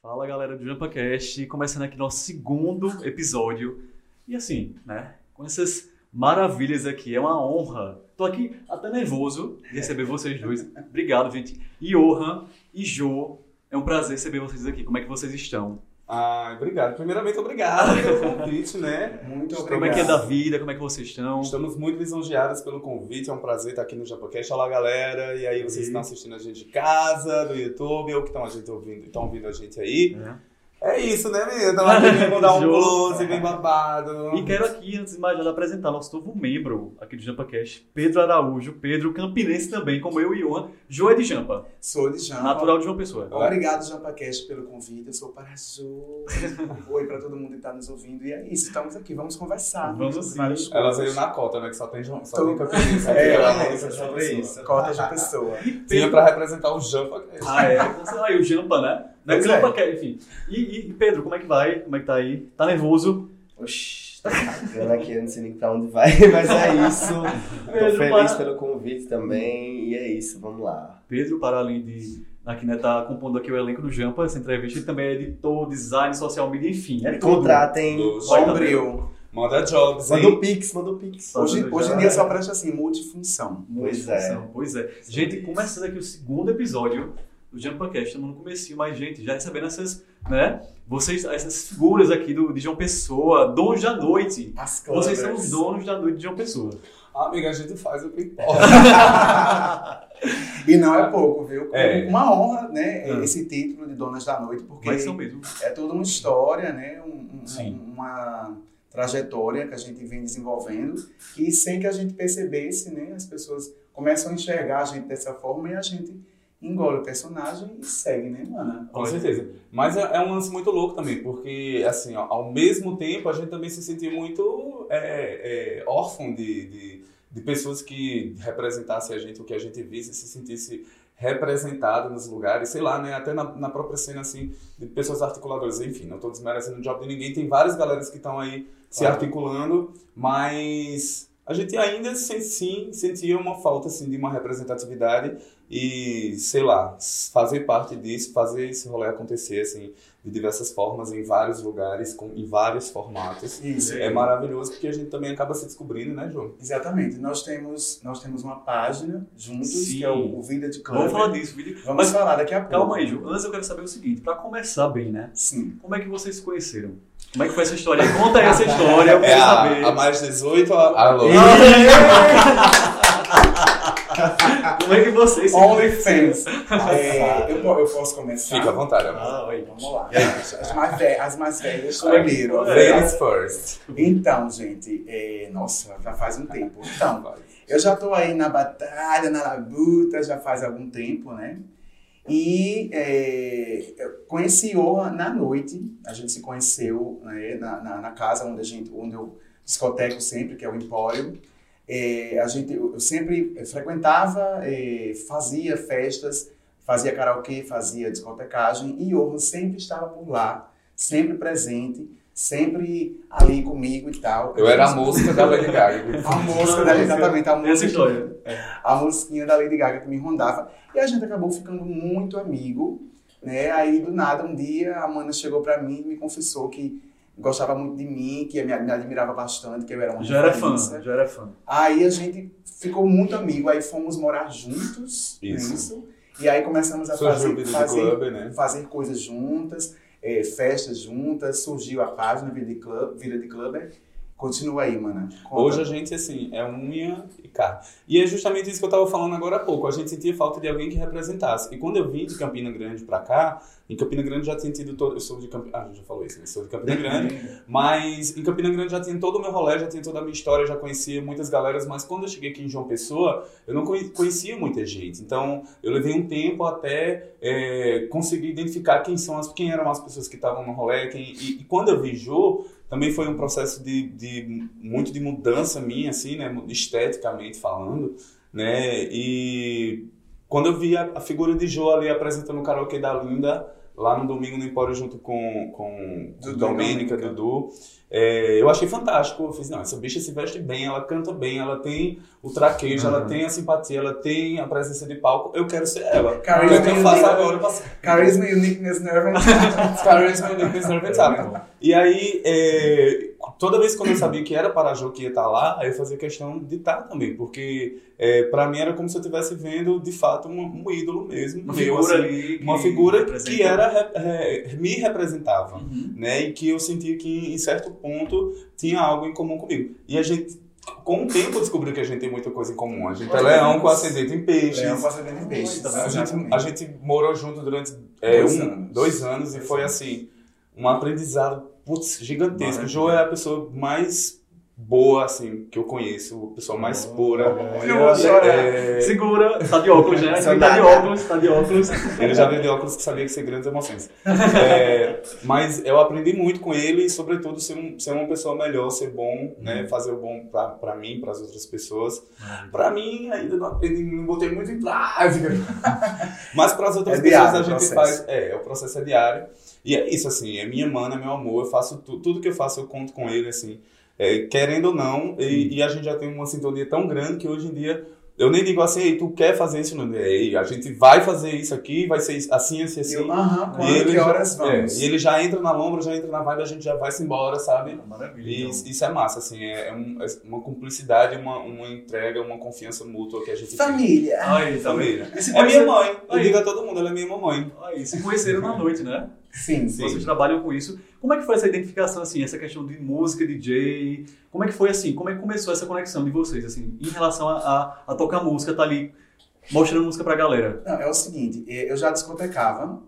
Fala galera do JampaCast, começando aqui nosso segundo episódio. E assim, né, com essas maravilhas aqui, é uma honra. Tô aqui até nervoso de receber vocês dois. Obrigado, gente. Johan e Jo, é um prazer receber vocês aqui. Como é que vocês estão? Ah, obrigado. Primeiramente, obrigado pelo convite, né? Muito obrigado. Como é que é da vida? Como é que vocês estão? Estamos muito lisonjeados pelo convite. É um prazer estar aqui no JapaCast. Olá, galera. E aí, vocês estão assistindo a gente de casa, do YouTube, ou que estão a gente ouvindo, estão ouvindo a gente aí. É. É isso, né, menino? Então, aqui vou dar um close bem babado. E quero aqui, antes de mais nada, apresentar nosso novo membro aqui do JampaCast, Pedro Araújo. Pedro, campinense também, como eu e Johan. Jo é de Jampa, Sou de Jampa. natural de João Pessoa. Obrigado, JampaCast, pelo convite. Eu sou o Parajô. Oi para todo mundo que está nos ouvindo. E é isso, estamos aqui. Vamos conversar. Vamos sim. Ela veio na cota, né? Que só tem, só Tô- tem campinense. É, Ela é, tem sobre pessoa. isso. Cota de pessoa. Tinha pra representar o JapaCast. Ah, é. Então, Aí o Jampa, né? Não é Pois é. Enfim. E, e, Pedro, como é que vai? Como é que tá aí? Tá nervoso? Oxi, tá cagando aqui, eu não sei nem pra onde vai, mas é isso. Tô Pedro, feliz para- pelo convite também, e é isso, vamos lá. Pedro, para além de aqui, né, tá compondo aqui o elenco do Jampa, essa entrevista, ele também é editor, design, social media, enfim. É Me tudo. contratem, Sombrio. Manda jobs, manda o? Pix, manda o Pix. Hoje, hoje em dia só presta assim, multifunção. Pois é. Multifunção, Pois é. Gente, começando aqui o segundo episódio do JampaCast, estamos no comecinho, mas, gente, já recebendo essas, né, vocês, essas figuras aqui do, de João Pessoa, donos da noite. As Vocês são os donos da noite de João Pessoa. Amiga, a gente faz o que importa. E não é pouco, viu? É. Uma honra, né? Ah. Esse título de Donas da Noite, porque Mas são mesmo. é toda uma história, né? Um- um- Sim. uma trajetória que a gente vem desenvolvendo e sem que a gente percebesse, né? As pessoas começam a enxergar a gente dessa forma e a gente engole o personagem e segue, né, Ana? Com certeza. Mas é, é um lance muito louco também, porque, assim, ó, ao mesmo tempo, a gente também se sentiu muito é, é, órfão de, de, de pessoas que representassem a gente, o que a gente visse, se sentisse representado nos lugares, sei lá, né? Até na, na própria cena, assim, de pessoas articuladoras. Enfim, não estou desmerecendo o job de ninguém, tem várias galeras que estão aí se articulando, mas a gente ainda, sen- sim, sentia uma falta, assim, de uma representatividade e, sei lá, fazer parte disso, fazer esse rolê acontecer, assim, de diversas formas, em vários lugares, com, em vários formatos. Isso. É maravilhoso porque a gente também acaba se descobrindo, né, João? Exatamente. Nós temos, nós temos uma página juntos, Sim. que é o, o Vida de Club. Vamos falar disso, vídeo. Vamos Mas falar daqui a pouco. calma aí, Ju. Antes eu quero saber o seguinte, pra começar bem, né? Sim. Como é que vocês se conheceram? Como é que foi essa história? Conta aí essa história, eu É quero a, saber. a mais 18, a, alô. Como é que vocês se OnlyFans. É, eu, eu posso começar? Fica à vontade, amor. Ah, oi. Vamos lá. As mais, ve- as mais velhas é primeiro. Ladies first. Então, gente, é, nossa, já faz um tempo. Então, eu já tô aí na batalha, na labuta, já faz algum tempo, né? E é, eu conheci Johan na noite, a gente se conheceu né, na, na, na casa onde, a gente, onde eu discoteco sempre, que é o Empório. É, a gente, eu sempre frequentava, é, fazia festas, fazia karaokê, fazia discotecagem, e Johan sempre estava por lá, sempre presente, sempre ali comigo e tal. Eu era a música da Lady Gaga. A música, da, exatamente, a música, história. a musiquinha da Lady Gaga que me rondava. E a gente acabou ficando muito amigo, né? Aí, do nada, um dia, a Amanda chegou pra mim e me confessou que gostava muito de mim, que me, me admirava bastante, que eu era uma Já era fã, referência. já era fã. Aí a gente ficou muito amigo, aí fomos morar juntos, Isso. nisso, e aí começamos a fazer, fazer, club, né? fazer coisas juntas, eh, festas juntas, surgiu a página Vida de Club, Vida de Clubber. Continua aí, mana. Conta. Hoje a gente, assim, é unha e carne. E é justamente isso que eu tava falando agora há pouco. A gente sentia falta de alguém que representasse. E quando eu vim de Campina Grande pra cá, em Campina Grande já tinha tido todo... Eu sou de Campina... Ah, a gente já falou isso, né? Sou de Campina Grande. Mas em Campina Grande já tinha todo o meu rolê, já tinha toda a minha história, já conhecia muitas galeras. Mas quando eu cheguei aqui em João Pessoa, eu não conhe- conhecia muita gente. Então, eu levei um tempo até é, conseguir identificar quem, são as, quem eram as pessoas que estavam no rolê. Quem, e, e quando eu vi Jô, também foi um processo de, de muito de mudança minha, assim, né, esteticamente falando, né, e quando eu vi a, a figura de Jô ali apresentando o karaokê da Linda, lá no domingo no Empório junto com, com Dudu, Domênica, Domênica. Dudu. É, eu achei fantástico. Eu fiz, não, essa bicha se veste bem, ela canta bem, ela tem o traquejo, ela tem a simpatia, ela tem a presença de palco. Eu quero ser ela. Carisma o que eu e faço agora? Charisma, uniqueness, nerve and. Carisma, Uniqueness, Nerve and Talent. E aí, é, toda vez quando eu sabia que era Parajô que ia estar lá, aí eu fazia questão de estar também, porque é, para mim era como se eu estivesse vendo de fato um, um ídolo mesmo, Uma meu, figura assim, que uma figura que era me representava, Uhum. né? E que eu sentia que em certo ponto tinha algo em comum comigo. E a gente com o tempo eu descobri que a gente tem muita coisa em comum. A gente é leão com ascendente em peixes. Leão fazendo em peixes. A A gente, a gente morou junto durante é, Dois um, anos. dois anos e foi assim, um aprendizado putz, gigantesco. O. João é a pessoa mais boa assim que eu conheço, a pessoa mais pura. Chorar. É, Segura, tá de óculos, né? Tá de óculos, tá de óculos. ele já veio de óculos que sabia que ser grandes emoções. É, mas eu aprendi muito com ele e, sobretudo, ser, um, ser uma pessoa melhor, ser bom, né? Fazer o bom pra, pra mim, para as outras pessoas. Pra mim, ainda não aprendi, não botei muito em prática. Mas para as outras É pessoas diário a gente processo. faz. É, o processo é diário. E é isso, assim, é minha mana, é meu amor. Eu faço tu- tudo que eu faço, eu conto com ele, assim, é, querendo ou não. E, e a gente já tem uma sintonia tão grande que hoje em dia. Eu nem digo assim, Ei, tu quer fazer isso? Não, Ei, a gente vai fazer isso aqui, vai ser assim, assim, assim. Eu, aham, E ele que já- horas é, vamos? e ele já entra na lombra, já entra na vibe, a gente já vai se embora, sabe? Maravilha. E então. isso é massa, assim, é, é um- é uma cumplicidade, uma, uma entrega, uma confiança mútua que a gente tem. Família. Aí, tá vendo? Família. É minha mãe. Eu digo a todo mundo, ela é minha mamãe. Aí, se conheceram na noite, né? Sim, Sim. Vocês trabalham com isso. Como é que foi essa identificação, assim, essa questão de música, DJ? Como é que foi, assim, como é que começou essa conexão de vocês, assim, em relação a, a, a tocar música, tá ali mostrando música pra galera? Não, é o seguinte, eh, eu já discotecava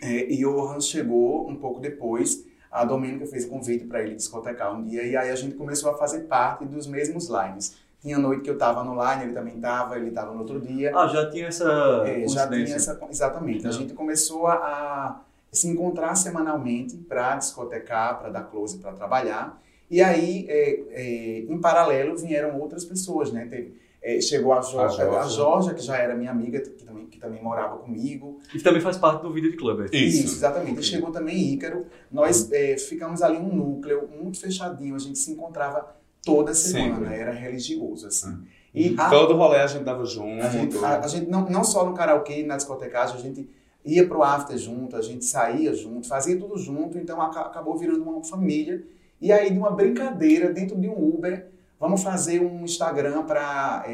eh, e o Hans chegou um pouco depois. A Domênica fez o convite para ele discotecar um dia e aí a gente começou a fazer parte dos mesmos lines. Tinha noite que eu tava no line, ele também tava, ele tava no outro dia. Ah, já tinha essa É, já tinha essa. Exatamente. A gente começou a se encontrar semanalmente para discotecar, para dar close, para trabalhar. E aí, é, é, em paralelo, vieram outras pessoas, né? Teve, é, chegou a Jorge, A a, Jorge. Que já era minha amiga, que também, que também morava comigo. E também faz parte do vídeo de clube. Isso, exatamente. E chegou também Ícaro. Nós é, ficamos ali um núcleo muito fechadinho. A gente se encontrava toda semana. Sempre. Era religioso, assim. E a- Todo rolê a gente dava junto. a gente, a, a gente não, não só no karaokê na discotecagem, a gente ia pro after junto, a gente saía junto, fazia tudo junto, então aca- acabou virando uma família. E aí, de uma brincadeira dentro de um Uber, vamos fazer um Instagram para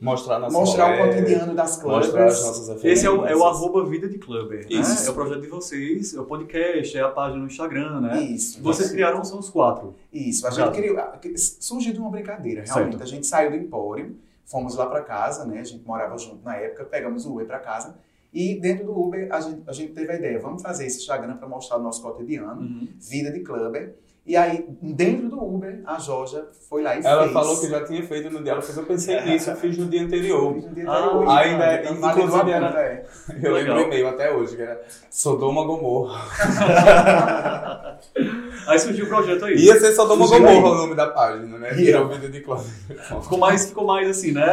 Mostrar nosso mostrar o cotidiano das Mostrar as clubes. Esse é o, é o arroba Vida de Clubber, né? É o projeto de vocês, é o podcast, é a página no Instagram, né? Isso. Vocês criaram, são os quatro. Isso, a gente criou, surgiu de uma brincadeira, realmente. Certo. A gente saiu do Empório, fomos lá para casa, né? A gente morava junto na época, pegamos o Uber para casa. E dentro do Uber, a gente, a gente teve a ideia, vamos fazer esse Instagram para mostrar o nosso cotidiano, Uhum. vida de clubber. E aí, dentro do Uber, a Georgia foi lá e Ela fez. falou que já tinha feito no dia. Ela fez, eu pensei nisso, eu fiz no dia anterior. No dia Ah, anterior. ainda é- Então, inclusive era- é. Eu lembro o e-mail até hoje, que era Sodoma Gomorra. Aí surgiu o projeto aí. Ia ser Sodoma Gomorra o nome da página, né? Ia. Virou vida de clube. Ficou mais, ficou mais assim, né?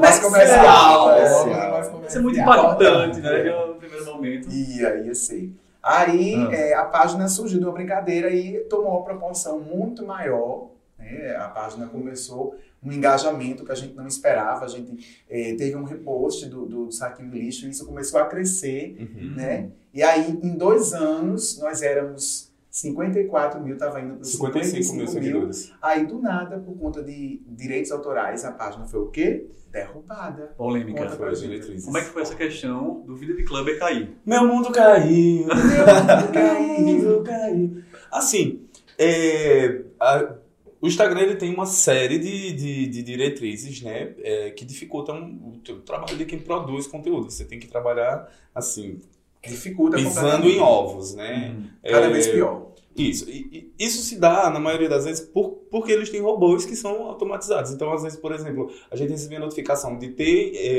Mais comercial, é, é. mais Isso é comercial. muito impactante, né? Que é o primeiro momento. Ia, ia ser. Aí Ah. é, a página surgiu de uma brincadeira e tomou uma proporção muito maior. né? A página começou um engajamento que a gente não esperava. A gente é, teve um repost do, do Saquinho Lixo e isso começou a crescer. Uhum. Né? E aí, em dois anos, nós éramos 54 mil, estava indo para 55 mil seguidores. Aí, do nada, por conta de direitos autorais, a página foi o quê? Derrubada. Polêmica. Conta Foi as diretrizes. Como é que foi essa questão do Vida de Clubber cair? Meu mundo caiu. Meu mundo caiu. Assim, é, a- o Instagram ele tem uma série de, de, de diretrizes, né? é, que dificultam o, teu trabalho de quem produz conteúdo. Você tem que trabalhar, assim, Dificulta pisando em ovos, né? Cada É, vez pior. Isso. E, isso se dá, na maioria das vezes, por, porque eles têm robôs que são automatizados. Então, às vezes, por exemplo, a gente recebia notificação de ter é,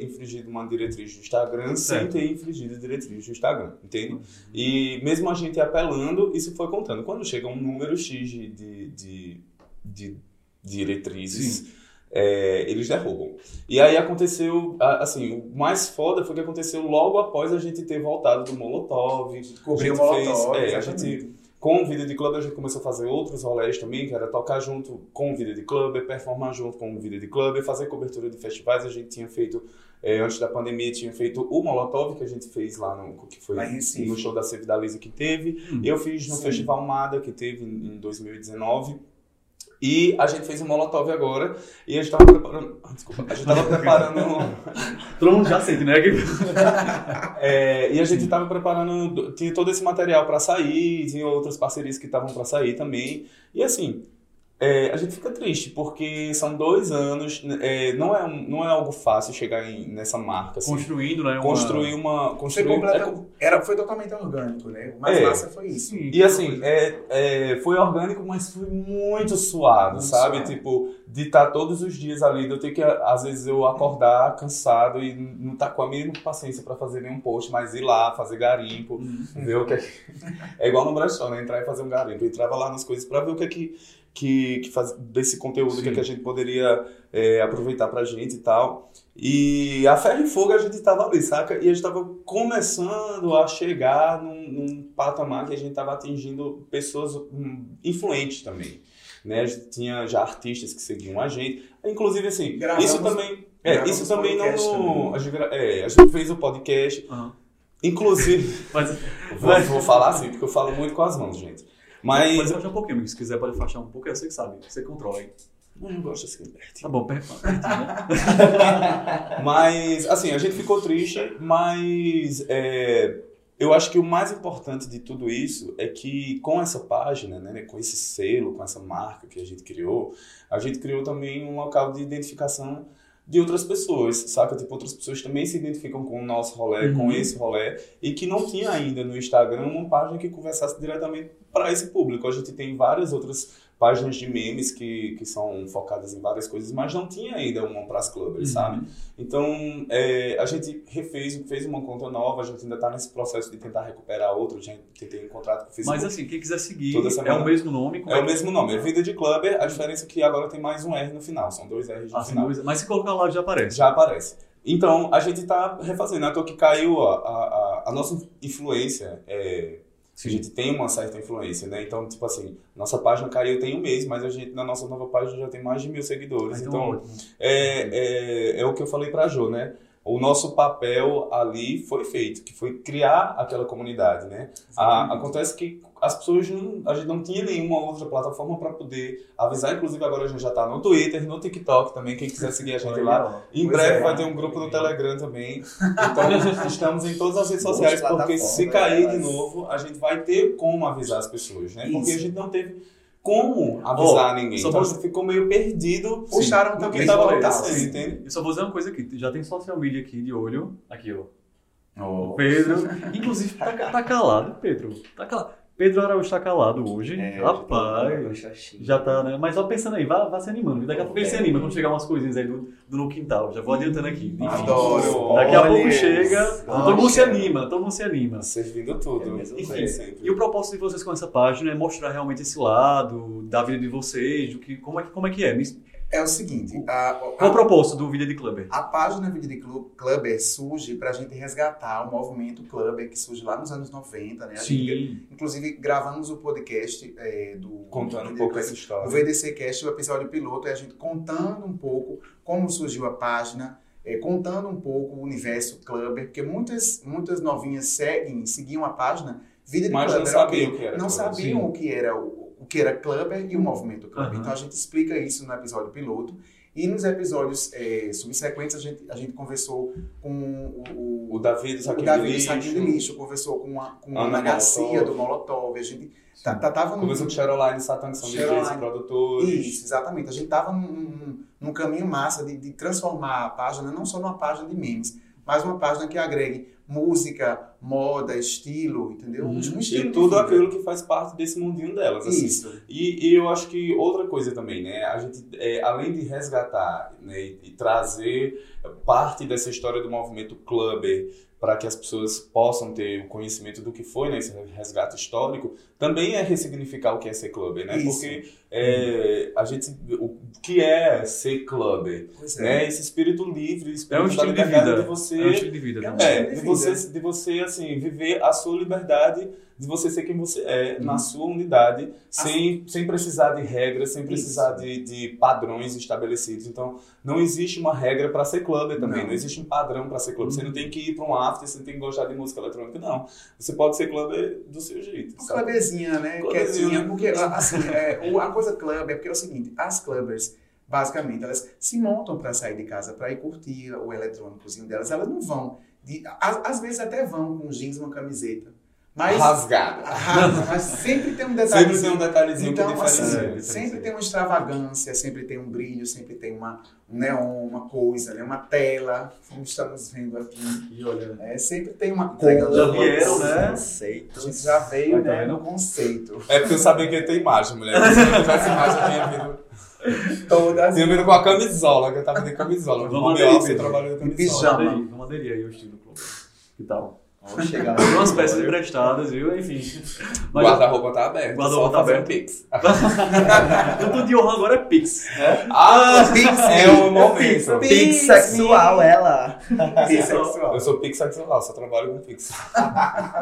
é, infringido uma diretriz do Instagram sem Certo. ter infringido a diretriz do Instagram, entende? E mesmo a gente apelando, isso foi contando. Quando chega um número X de, de, de, de diretrizes, é, eles derrubam. E aí aconteceu, assim, o mais foda foi que aconteceu logo após a gente ter voltado do Molotov. Cobriu a o gente Molotov, fez, é, a gente com o Vida de Club a gente começou a fazer outros rolês também, que era tocar junto com o Vida de Club, performar junto com o Vida de Club, fazer cobertura de festivais. A gente tinha feito, é, antes da pandemia, tinha feito o Molotov, que a gente fez lá no, que foi no show da Lisa que teve. Hum. Eu fiz no Sim. Festival Mada, que teve em 2019. E a gente fez o Molotov agora, e a gente tava preparando... ah, Desculpa, a gente tava preparando... Todo mundo já sente, né? É, e a gente estava preparando, tinha todo esse material para sair, tinha outras parcerias que estavam para sair também. E assim, é, a gente fica triste, porque são dois anos, é, não, é, um- não é algo fácil chegar em- nessa marca. Assim. Construindo, né? uma- Construir uma. Foi, Construir, completa, é, era, foi totalmente orgânico, né? O mais É. massa foi isso. Sim, E assim, é, é, foi orgânico, mas foi muito suado, Muito sabe? suado. Tipo, de estar todos os dias ali, de eu ter que, às vezes, eu acordar cansado e não estar com a mínima paciência para fazer nenhum post, mas ir lá, fazer garimpo, Uhum. ver o que é. É igual no brechó, né? Entrar e fazer um garimpo. Eu entrava lá nas coisas para ver o que é que, que, que faz, desse conteúdo, que, a gente poderia é, aproveitar pra gente e tal. E a ferro e fogo a gente tava ali, saca? E a gente tava começando a chegar num, num patamar que a gente tava atingindo pessoas hum, influentes também. Né? A gente tinha já artistas que seguiam a gente. Inclusive, assim, Gravamos- isso também... É, isso também não... também. A gente, é, a gente fez o podcast. Aham. Inclusive... Mas, Vou, vou falar assim, porque eu falo muito com as mãos, gente. Mas... pode afastar um pouquinho, se quiser pode afastar um pouco, você que sabe, você controla aí. Eu não gosto assim, perto. Tá bom, per- pertinho, né? Mas, assim, a gente ficou triste, mas é, eu acho que o mais importante de tudo isso é que com essa página, né, com esse selo, com essa marca que a gente criou, a gente criou também um local de identificação de outras pessoas, saca? Tipo, outras pessoas também se identificam com o nosso rolê, Uhum. com esse rolê, e que não tinha ainda no Instagram uma página que conversasse diretamente para esse público. A gente tem várias outras páginas de memes que, que são focadas em várias coisas, mas não tinha ainda uma para as clubbers, sabe? Então, é, a gente refez, fez uma conta nova, a gente ainda está nesse processo de tentar recuperar outra, a gente tentei encontrar com o Facebook. Mas assim, quem quiser seguir, é o mesmo nome. como é o mesmo nome, é Vida de Clubber, a diferença é que agora tem mais um R no final, são dois R's no Ah, final. dúvida. Mas se colocar lá já aparece. Já aparece. Então, a gente está refazendo, à toa que caiu a, a, a, a nossa influência, é, a gente tem uma certa influência, né? Então, tipo assim, nossa página caiu tem um mês, mas a gente, na nossa nova página, já tem mais de mil seguidores. Ah, então é, é, é o que eu falei pra Jo, né? O nosso papel ali foi feito, que foi criar aquela comunidade, né? A- acontece que as pessoas não, a gente não tinha nenhuma outra plataforma para poder avisar, inclusive agora a gente já tá no Twitter, no TikTok também, quem quiser seguir a gente lá. Em Pois breve é. vai ter um grupo no Telegram também. Então estamos em todas as redes sociais, porque se cair de novo, a gente vai ter como avisar as pessoas, né? Porque a gente não teve como avisar Ó, ninguém. só Então vou- gente ficou meio perdido Puxaram no também que estava acontecendo, entende? Eu só vou dizer uma coisa aqui. Já tem social media aqui de olho. Aqui, ó. Oh. O Pedro. Inclusive, tá, tá calado, Pedro. Tá calado. Pedro Araújo tá calado hoje. É, Rapaz. já tá- Já tá, né? Mas só pensando aí, vá, vá se animando. Daqui a pouco ele se anima quando chegar umas coisinhas aí do, do no quintal. Já vou adiantando aqui. Enfim. Adoro. Daqui a pouco chega. Olha. todo mundo se anima, todo mundo se anima. Servindo tudo. É mesmo, Enfim, é. sempre. E o propósito de vocês com essa página é mostrar realmente esse lado da vida de vocês, do que, como, é, que- como é que é. Me- É o seguinte, a, Qual o propósito do Vida de Clubber? a página Vida de Clu- Clubber surge para a gente resgatar o movimento Clubber que surge lá nos anos 90, né? A gente, inclusive, gravamos o podcast é, do Contando do um pouco Clubber, essa história. o VDC Cast, o episódio piloto, é a gente contando um pouco como surgiu a página, é, contando um pouco o universo Clubber, porque muitas, muitas novinhas seguem, seguiam a página Vida de Mas não Clubber. sabiam ok? o que era Não sabiam Sim. o que era o, o que era Clubber e o movimento Clubber. Aham. Então a gente explica isso no episódio piloto. E nos episódios é, subsequentes a gente, a gente conversou com o, O Davi do o Saquinho Davi de do Lixo. Saquinho de Lixo, conversou com a, com a Ana Garcia do Molotov. A gente tá, tá, tava Conversou com Cheroline Satan, que são DJs e produtores. isso, exatamente. A gente estava num, num- num caminho massa de, de transformar a página não só numa página de memes, mas uma página que agregue música, moda, estilo, entendeu? Um estilo E tudo vida. aquilo que faz parte desse mundinho delas. assim. Isso. E, e eu acho que outra coisa também, né? A gente, é, além de resgatar né, e, e trazer parte dessa história do movimento clubber para que as pessoas possam ter o conhecimento do que foi nesse resgate histórico, também é ressignificar o que é ser clubber, né? Isso. Porque é, a gente, o que é ser clubber? É. Né? Esse espírito livre, esse É um espírito estilo de vida. de você É um estilo de vida É um também. é, de de vida. você, de você, assim, viver a sua liberdade, de você ser quem você é, Uhum. na sua unidade, sem, sem precisar de regras, sem precisar de, de padrões estabelecidos. Então, não existe uma regra para ser clubber também, não. Não. existe um padrão para ser clubber. Você Uhum. não tem que ir para um after, você não tem que gostar de música eletrônica, não. Você pode ser clubber do seu jeito, Uma sabe? clubezinha, né? Clubezinha, Quietinha, né? porque assim, é, o- a coisa club é porque é o seguinte, as clubbers, basicamente, elas se montam para sair de casa, para ir curtir o eletrônicozinho delas, elas não vão, de, às, às vezes até vão com jeans uma camiseta, mas, Rasgado. Ah, mas sempre tem um Sempre detalhezinho. tem um detalhezinho Então, que assim, sempre tem uma extravagância, sempre tem um brilho, sempre tem uma, um neon, uma coisa, né? uma tela, como estamos vendo aqui. E olha, É, sempre tem uma cor. Já vieram, né? A Conceitos. gente já veio Tá né, vendo? no conceito. É porque eu sabia que ia ter imagem, mulher. Se não tivesse imagem, eu tinha vindo, Todas tinha vindo com a camisola, que eu tava de camisola. Vamos No home office, eu trabalho de camisola. pijama. vamos aderir aí ao estilo. Que tal? Vamos chegar lá. peças emprestadas, viu? Enfim. O Mas guarda-roupa tá aberto. Guarda-roupa tá aberto. Pix. eu tô de honra agora é Pix. Ah, Pix, é o momento. Pix sexual, ela. Bissexual. Eu sou Pix sexual, só trabalho com Pix.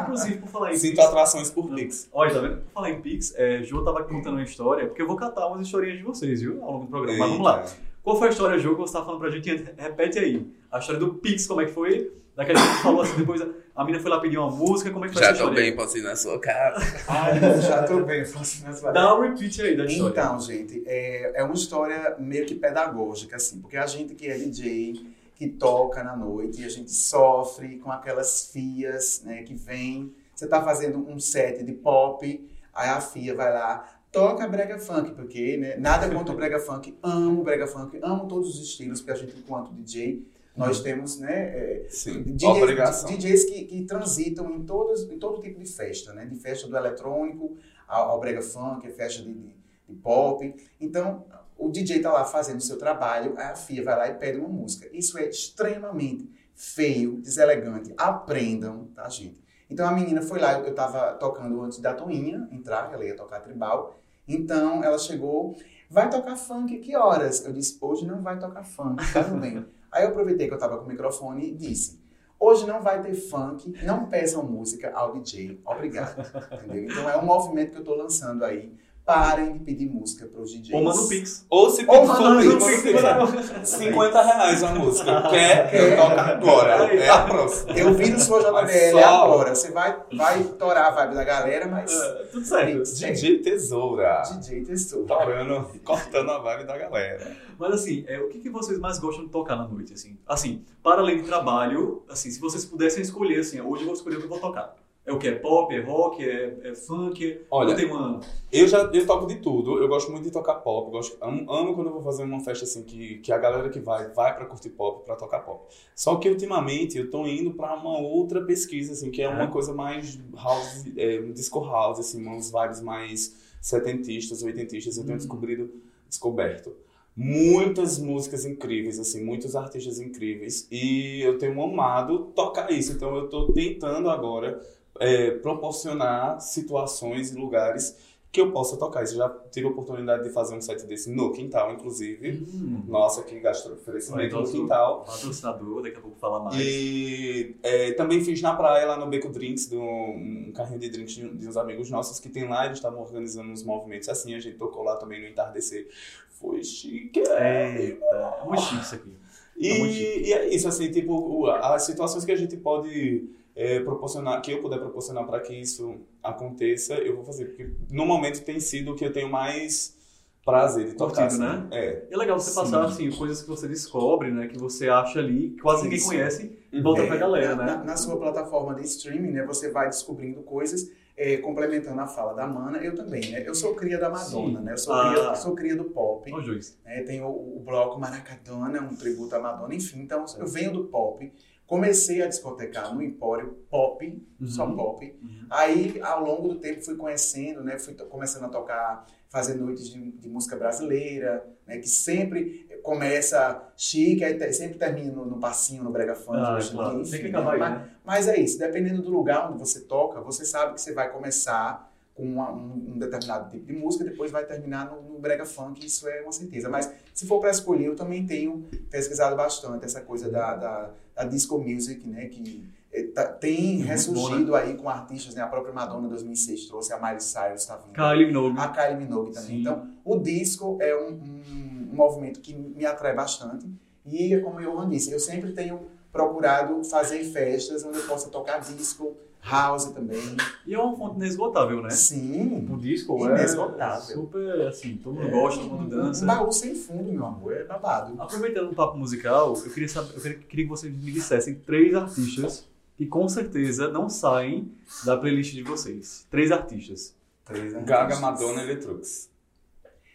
Inclusive, por falar em Sinto Pix. atrações por Pix. Olha, tá vendo? Por falar em Pix, é, Jô tava contando uma história, porque eu vou catar umas historinhas de vocês, viu? Ao longo do programa. Mas vamos lá. Qual foi a história, Jô, que você tava falando pra gente? Repete aí. A história do Pix, como é que foi? Daquela que a gente falou assim, depois a, a menina foi lá pedir uma música, como é que foi Já essa tô história? bem, posso ir na sua cara. Ai, já tô bem. faço minhas Dá um repeat aí da história. Então, gente, é, é uma história meio que pedagógica, assim, porque a gente que é DJ, que toca na noite, e a gente sofre com aquelas fias, né, que vem, você tá fazendo um set de pop, aí a fia vai lá, toca brega funk, porque, né, nada contra o brega funk, amo brega funk, amo todos os estilos, porque a gente, enquanto DJ, nós temos, né, é, Sim, DJs. DJs que, que transitam em, todos, em todo tipo de festa, né? De festa do eletrônico ao, ao brega funk, festa de, de, de pop. Então, o DJ tá lá fazendo o seu trabalho, a FIA vai lá e pede uma música. Isso é extremamente feio, deselegante. Aprendam, tá, gente? Então, a menina foi lá, eu tava tocando antes da Toinha entrar, ela ia tocar tribal. Então, ela chegou, vai tocar funk, que horas? Eu disse, hoje não vai tocar funk, tá tudo bem. Aí eu aproveitei que eu tava com o microfone e disse: Hoje não vai ter funk, não peçam música ao DJ. Obrigado. Entendeu? Então é um movimento que eu tô lançando aí. Parem de pedir música pros DJs. Ou manda um Pix. Ou se fã, um Pix. fã, 50 reais a música. Quer? Eu toco agora. É a próxima. Eu vi no sua JBL só- agora. Você vai, vai torar a vibe da galera, mas. É, tudo certo. DJ Tesoura. DJ testou. Torando, cortando a vibe da galera. Mas assim, é, o que, que vocês mais gostam de tocar na noite? Assim, assim, para além de trabalho, assim, se vocês pudessem escolher, assim, hoje eu vou escolher o que eu vou tocar. É o que? É pop, é rock, é, é funk? Olha, tem uma... Eu já eu toco de tudo. Eu gosto muito de tocar pop. Gosto, amo, amo quando eu vou fazer uma festa assim que, que a galera que vai vai para curtir pop, para tocar pop. Só que ultimamente eu tô indo para uma outra pesquisa assim, que é uma É? coisa mais house, é, um disco house assim, uns vibes mais setentistas, oitentistas. Eu tenho Hum. descobrido, descoberto muitas músicas incríveis, assim, muitos artistas incríveis. E eu tenho amado tocar isso. Então eu tô tentando agora é, proporcionar situações e lugares que eu possa tocar. Isso já tive a oportunidade de fazer um set desse no quintal, inclusive. Hum, Nossa, que oferecimento no quintal. patrocinador, daqui a pouco fala mais. E é, também fiz na praia, lá no Beco Drinks, do, um carrinho de drinks de, de uns amigos nossos que tem lá. Eles estavam organizando uns movimentos assim. A gente tocou lá também no entardecer. Foi chique. Eita, é muito chique isso aqui. E, muito chique. e é isso, assim, tipo, as situações que a gente pode é, proporcionar, que eu puder proporcionar para que isso aconteça, eu vou fazer. Porque no momento tem sido o que eu tenho mais prazer de tocar. Curtido, assim. né? É. E é legal você Sim. passar, assim, coisas que você descobre, né? Que você acha ali, que quase ninguém Isso. conhece, e volta É, pra galera, na, né? na- na sua plataforma de streaming, né, você vai descobrindo coisas, é, complementando a fala da Mana, eu também, né? Eu sou cria da Madonna, Sim. né? Eu sou, Ah. cria, sou cria do pop. Ô, Juiz. né? Tem o, o bloco Maracadona, um tributo à Madonna, enfim. Então, eu venho do pop, comecei a discotecar no Empório Pop pop, só Uhum. pop. Uhum. Aí, ao longo do tempo, fui conhecendo, né? Fui começando a tocar, fazer noites de, de música brasileira, né? Que sempre começa chique, aí te- sempre termina no, no passinho, no brega funk. Ah, enfim, claro. enfim, né? Mas- né? Mas é isso, dependendo do lugar onde você toca, você sabe que você vai começar com uma- um, um determinado tipo de música, depois vai terminar no, no brega funk, isso é uma certeza. Mas se for para escolher, eu também tenho pesquisado bastante essa coisa da, da, da disco music, né, que eh, tá- tem ressurgido aí com artistas, né, a própria Madonna 2006 trouxe, a Miley Cyrus está vindo. Kylie Minogue. A Kylie Minogue também. Sim. Então, o disco é um, um, um movimento que me atrai bastante. E, como o Johan disse, eu sempre tenho procurado fazer festas onde eu possa tocar disco, house também. E é uma fonte inesgotável, né? Sim. O disco Inesgotável. é super, assim, todo mundo gosta, todo mundo dança. Um baú sem fundo, meu amor. É babado. Aproveitando o papo musical, eu queria, saber, eu queria, queria que vocês me dissessem três artistas que com certeza não saem da playlist de vocês. Três artistas. Três Gaga, artistas. Madonna e Letrux.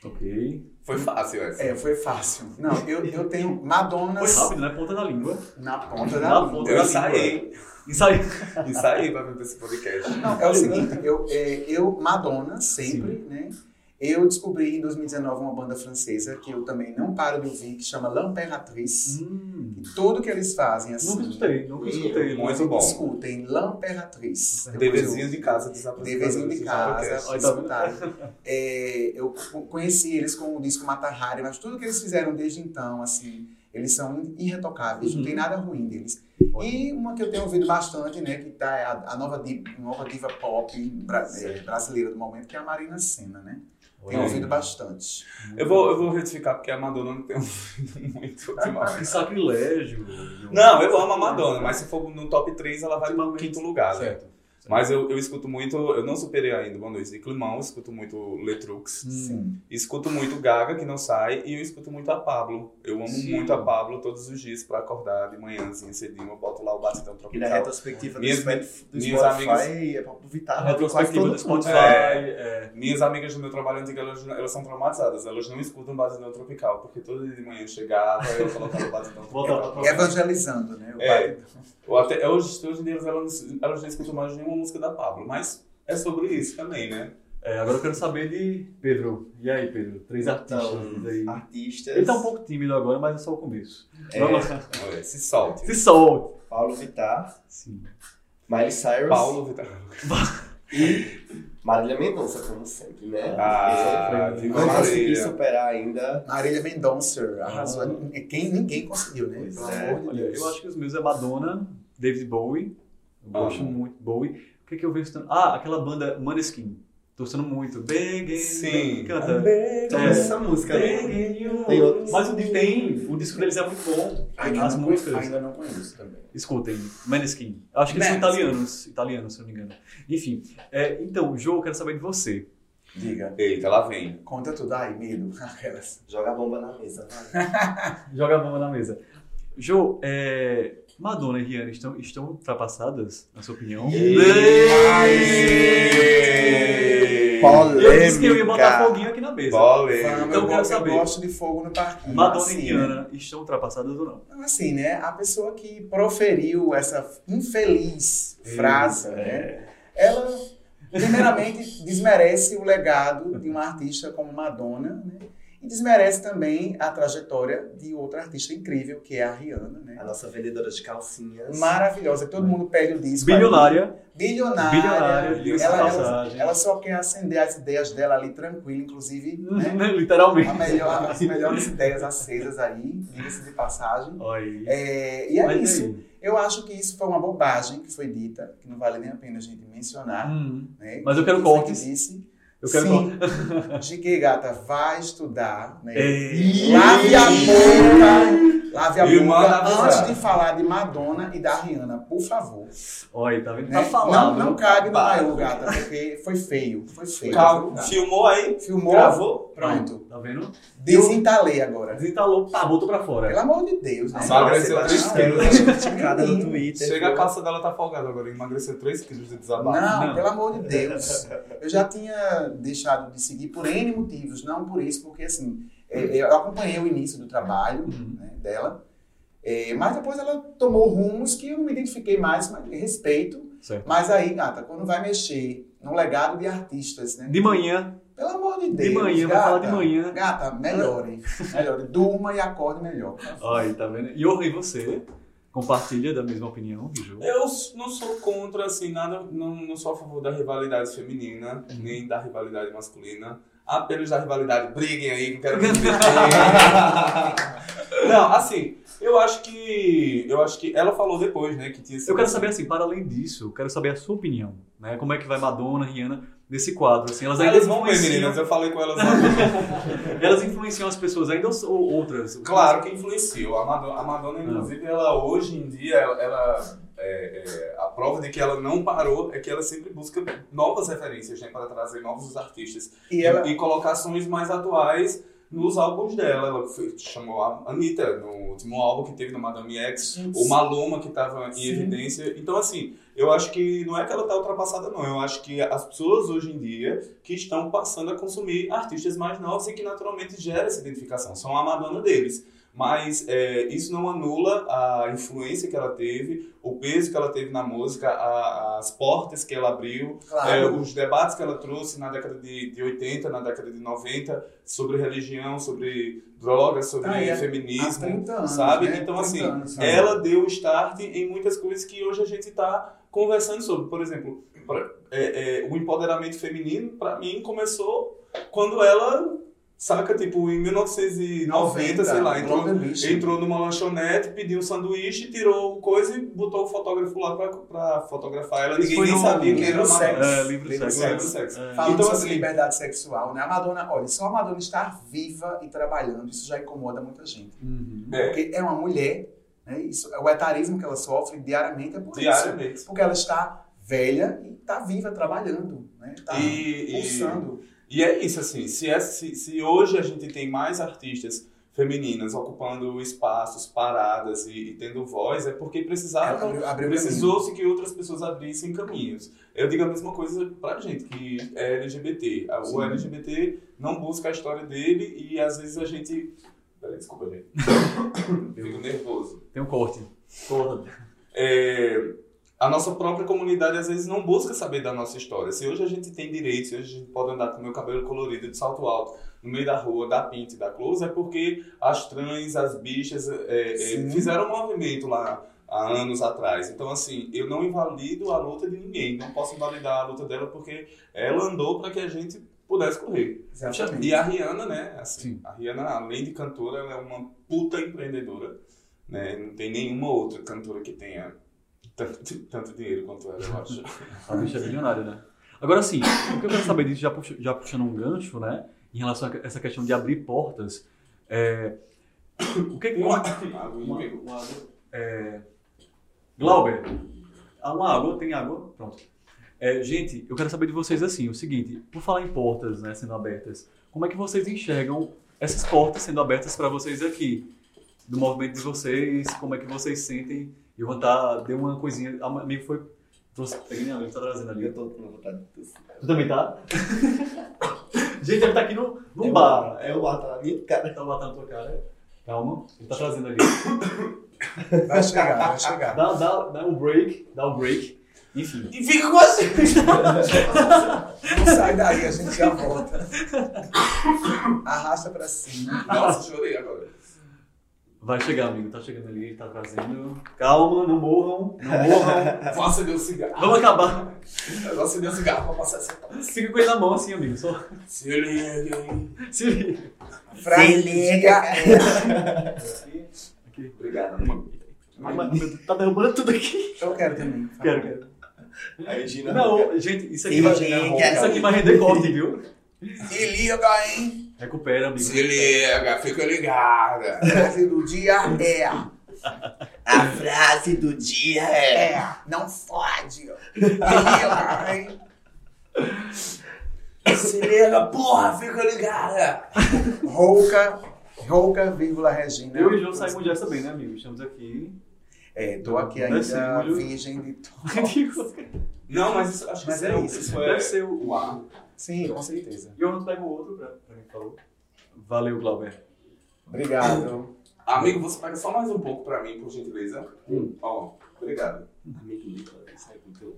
Ok. Foi fácil essa. É, foi fácil. Não, eu, eu tenho Madonna Foi rápido, né? Ponta da língua. na ponta da Na língua. ponta Eu da ensaiei. Ensaiei. Ensaiei pra vir pra esse podcast. Não, é o seguinte, eu, é, eu Madonna, sempre, né? Eu descobri em 2019 uma banda francesa que eu também não paro de ouvir, que chama L'Impératrice. Hum, E tudo que eles fazem assim. nunca escutei, nunca escutei. Muito bom. Escutem, L'Impératrice. DVzinho de casa dos. DVzinho de do casa, podcast. Olha, tá escutar. É, eu co- conheci eles com o disco Mata Hari, mas tudo que eles fizeram desde então, assim, eles são irretocáveis, não Uhum. tem nada ruim deles. E uma que eu tenho ouvido bastante, né, que tá é a, a nova, diva, nova diva pop bra- é, brasileira do momento, que é a Marina Senna, né? Tenho ouvido bastante. Eu vou, eu vou retificar porque a Madonna não tem ouvido muito Que ultimamente. sacrilégio. Não, eu amo a Madonna, mas se for no top 3, ela vai pro Ultimamente. quinto lugar, né? Mas eu, eu escuto muito, eu não superei ainda Boa Noite de Climão, escuto muito Letrux, Hum. Sim. escuto muito Gaga, que não sai, e eu escuto muito a Pablo. Eu amo Sim. muito a Pablo todos os dias pra acordar de manhãzinha cedinho, eu boto lá o batidão E na tropical. retrospectiva do, Minhas- Spotify, do minhas Spotify amigas- é Pablo Vittar. Retrospectiva do Spotify. mundo. É. Minhas amigas do meu trabalho antigo, elas, elas são traumatizadas, elas não escutam batidão tropical, porque todo dia de manhã eu chegava, eu colocava o batidão tropical. Evangelizando, né? O É. batidão. Ou até, hoje, hoje em dia elas, elas não escutam mais nenhuma música da Pablo, mas é sobre isso também, né? É, agora eu quero saber de Pedro. E aí, Pedro? Três artistas Então, aí. artistas. Ele tá um pouco tímido agora, mas é só o começo. É. Vamos lá. Se solte. Se solte. Paulo Vittar, Sim. Miley Cyrus Paulo Vittar. e Marília Mendonça, como sempre, né? Ah, viva não consegui Marília. superar ainda. Marília Mendonça arrasou. Quem, ninguém conseguiu, né? Pois Pelo é. amor de Olha, Deus. eu acho que os meus é Madonna, David Bowie. Eu gosto Amo. muito de Bowie. O que, que eu vejo? Ah, aquela banda Maneskin. Tô gostando muito. Begging. Sim. Canta. Então, É. essa música, né? Begging you. Tem outros. Mas o, tem, o disco deles é muito bom. Ainda As músicas. ainda não conheço também. Escutem, Maneskin. Acho que eles são italianos. Italianos, se não me engano. Enfim. é, então, Joe, eu quero saber de você. Diga. Eita, lá vem. Conta tudo. Ai, medo. Aquelas. Joga a bomba na mesa. Joga a bomba na mesa. Joe, é, Madonna e Rihanna estão, estão ultrapassadas, na sua opinião? Polêmica. Eu disse que eu ia botar foguinho aqui na mesa. Polêmica. Então eu eu, quero eu saber. gosto de fogo no parquinho. Madonna assim, e Rihanna estão ultrapassadas ou não? Assim, né? A pessoa que proferiu essa infeliz frase, É. né? Ela, primeiramente, desmerece o legado de uma artista como Madonna, né? E desmerece também a trajetória de outra artista incrível, que é a Rihanna, né? A nossa vendedora de calcinhas. Maravilhosa, todo mundo pede o disco. Bilionária. Bilionária. Bilionária, ela, ela, passagem. ela só quer acender as ideias dela ali tranquila, inclusive, né? Literalmente. A melhor- as melhores ideias acesas aí, diga-se de passagem. Olha aí. É, e é Mas isso. aí? Eu acho que isso foi uma bobagem que foi dita, que não vale nem a pena a gente mencionar. Hum, Né? Mas eu quero foi que cortes. Disse? Eu quero Sim, GK Gata, vai estudar. Né? Ei. Lave a boca. Lave a boca antes de falar de Madonna e da Rihanna, por favor. Olha, tá vendo? Né? Tá falando. Não, não cabe no maior, gata, porque foi feio. Foi feio. Calma, filmou aí? Filmou, Gravou? pronto. Tá vendo? Desentalei agora. Desinstalou, pá, botou pra fora. Pelo amor de Deus, né? Emagreceu Nossa, três Sebastião, quilos. criticada no Twitter. Chega a calça dela tá folgada agora, emagreceu 3 quilos de desabafo. Não, Não. pelo amor de Deus. Eu já tinha deixado de seguir por N motivos, não por isso, porque assim, é, eu acompanhei o início do trabalho Uhum. né, dela, é, mas depois ela tomou rumos que eu não me identifiquei mais, mas respeito. Certo. Mas aí, gata, quando vai mexer no legado de artistas, né? De manhã, Pelo amor de Deus. manhã, vai gata, falar de manhã. Gata, melhore. melhore. Durma e acorde melhor. Aí, tá vendo? E Orley, você compartilha da mesma opinião, Biju? Eu não sou contra, assim, nada, não, não sou a favor da rivalidade feminina, nem da rivalidade masculina. Apelos da rivalidade, briguem aí, que eu quero briguem. Não, assim, eu acho que. Eu acho que. Ela falou depois, né? Que tinha Eu quero saber, assim, para além disso, eu quero saber a sua opinião, né? Como é que vai Madonna, Rihanna nesse quadro, assim? Elas ainda Elas vão ver, influenciam, meninas, eu falei com elas lá. elas influenciam as pessoas ainda ou- ou outras? Claro que influenciou. A Madonna, a Madonna, inclusive, ela hoje em dia, ela, ela, é, é, a prova de que ela não parou é que ela sempre busca novas referências né, para trazer novos artistas E ela, e colocações mais atuais nos álbuns dela. Ela foi- chamou a Anitta no último álbum que teve no Madame X, o Maluma que estava em Sim. evidência. Então, assim, eu acho que não é que ela está ultrapassada, não. Eu acho que as pessoas hoje em dia que estão passando a consumir artistas mais novos e que naturalmente gera essa identificação. São a Madonna deles. Mas é, isso não anula a influência que ela teve, o peso que ela teve na música, a- as portas que ela abriu, é, claro, os debates que ela trouxe na década de, de 80, na década de 90, sobre religião, sobre drogas, sobre Ah, há feminismo, 30 anos, sabe? né? Então, 30 assim, anos, ela deu start em muitas coisas que hoje a gente está conversando sobre. Por exemplo, pra- é, é, o empoderamento feminino, para mim, começou quando ela, saca, tipo, em 1990, sei lá, entrou, entrou numa lanchonete, pediu um sanduíche, tirou coisa e botou o fotógrafo lá pra, pra fotografar ela. Isso Ninguém nem sabia que era Sexo. É, livro Livro sexo. Livro sexo. sexo. É. Falando Então, sobre assim- liberdade sexual, né? A Madonna, olha, só a Madonna estar viva e trabalhando, isso já incomoda muita gente. Uhum. É, Porque é uma mulher, né? Isso, o etarismo que ela sofre diariamente é por isso. diariamente. Porque ela está velha e está viva trabalhando, né? Está E- e- pulsando. E é isso, assim, se, é- se, se hoje a gente tem mais artistas femininas ocupando espaços, paradas e, e tendo voz, é porque precisava, Abriu- abriu precisou-se que outras pessoas abrissem caminhos. Eu digo a mesma coisa pra gente, que é LGBT. A- O Sim. LGBT não busca a história dele e às vezes a gente... Peraí, desculpa, gente. Fico nervoso. Tem um corte. Porra. É, a nossa própria comunidade às vezes não busca saber da nossa história. Se hoje a gente tem direitos, se hoje a gente pode andar com o meu cabelo colorido de salto alto no meio da rua, da pinta e da close, é porque as trans, as bichas é, é, fizeram um movimento lá há anos atrás. Então, assim, eu não invalido a luta de ninguém, não posso invalidar a luta dela porque ela andou para que a gente pudesse correr. Exatamente. E a Rihanna, né? Assim, Sim. a Rihanna, além de cantora, ela é uma puta empreendedora. Né? Não tem nenhuma outra cantora que tenha tanto, tanto dinheiro quanto ela, eu acho. A bicha é bilionária, né? Agora, sim, o que eu quero saber disso, já, já puxando um gancho, né? Em relação a essa questão de abrir portas, é... O que que... Uma, Uma, uma. É... Glauber, há uma água? Tem água? Pronto. É, gente, eu quero saber de vocês assim, o seguinte, por falar em portas né, sendo abertas, como é que vocês enxergam essas portas sendo abertas para vocês aqui? Do movimento de vocês, como é que vocês sentem? Eu vou estar, deu uma coisinha, meu amigo foi, trouxe, peguei minha amiga, tá trazendo ali. Eu tô com vontade de tossir. Tu também tá? gente, ele tá aqui no, no bar. É o bar, tá na minha cara. Tá batendo na tua cara. Calma, ele tá trazendo ali. Vai chegar, vai chegar. Dá, dá, dá um break, dá um break. Enfim. E fica com você! Sai daí, a gente já volta. Arrasta pra cima. Nossa, chorei agora. Vai chegar, amigo. Tá chegando ali, ele tá trazendo. Calma, não morram, não morram. Vou acender o cigarro. Vamos acabar. Eu vou acender o cigarro pra passar essa tosse. Fica com ele na mão assim, amigo. Só Se liga, hein? se liga. Frase liga. Aqui. Aqui. Obrigado, amigo. Tá derrubando tudo aqui. Eu quero também. Quero, quero. A Regina. Não, gente, isso aqui, Se vai, liga. isso aqui vai render corte, viu? Se liga, hein? Recupera, amigo. Se liga, fica ligada. Frase do dia é. A frase do dia é. É. Não fode. Se liga, hein? Se liga, porra, fica ligada. Rouca, rouca, vírgula, Regina. Eu e o João saímos dessa bem, né, amigo? Estamos aqui. É, tô aqui Deve ainda virgem de Não, mas isso, acho que Mas isso é é, isso. é... Deve ser o. Uau. Sim, com certeza. E eu não pego o outro pra, falou. Valeu, Glauber. Obrigado. Amigo, você pega só mais um pouco pra mim, por gentileza. Hum. Ó, obrigado. Amigo isso é muito.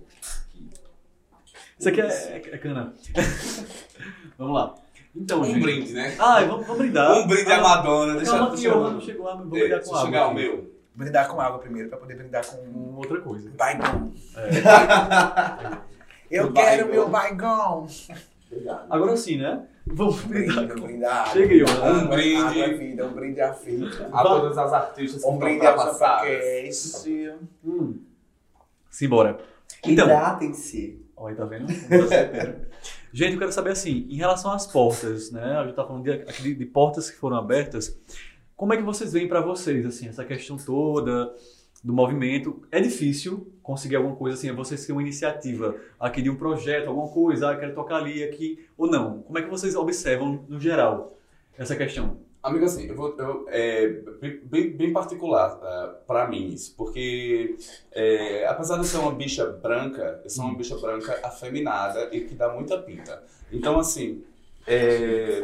Isso aqui é, é, é cana. vamos lá. Então, Um gente. brinde, né? Ah, vamos, vamos brindar. Um brinde à Ah, Madonna. Deixa, Calma que eu... não chegou lá, vou É, brindar com água. chegar o meu. Brindar com água primeiro, pra poder brindar com Com outra coisa. baigão. É. Eu quero baigão. meu baigão. Obrigado. Agora sim, né? Vamos brindar Brindar, com... brindar. Cheguei, ó. Água, Um brinde. Água é vida, um brinde à vida. A todas as artistas que Um estão brinde ao ultrapassadas. Chapaquece. Hum. Simbora. Então, Hidratem-se. Olha, tá vendo? Gente, eu quero saber assim, em relação às portas, né? A gente tá falando de, aqui de, de portas que foram abertas. Como é que vocês veem para vocês, assim, essa questão toda do movimento? É difícil conseguir alguma coisa assim, é vocês terem uma iniciativa aqui de um projeto, alguma coisa, ah, quero tocar ali, aqui, ou não? Como é que vocês observam, no geral, essa questão? Amigo, assim, eu vou, eu, é bem, bem particular uh, para mim isso, porque é, apesar de eu ser uma bicha branca, eu sou uma bicha branca afeminada e que dá muita pinta. Então, assim, é,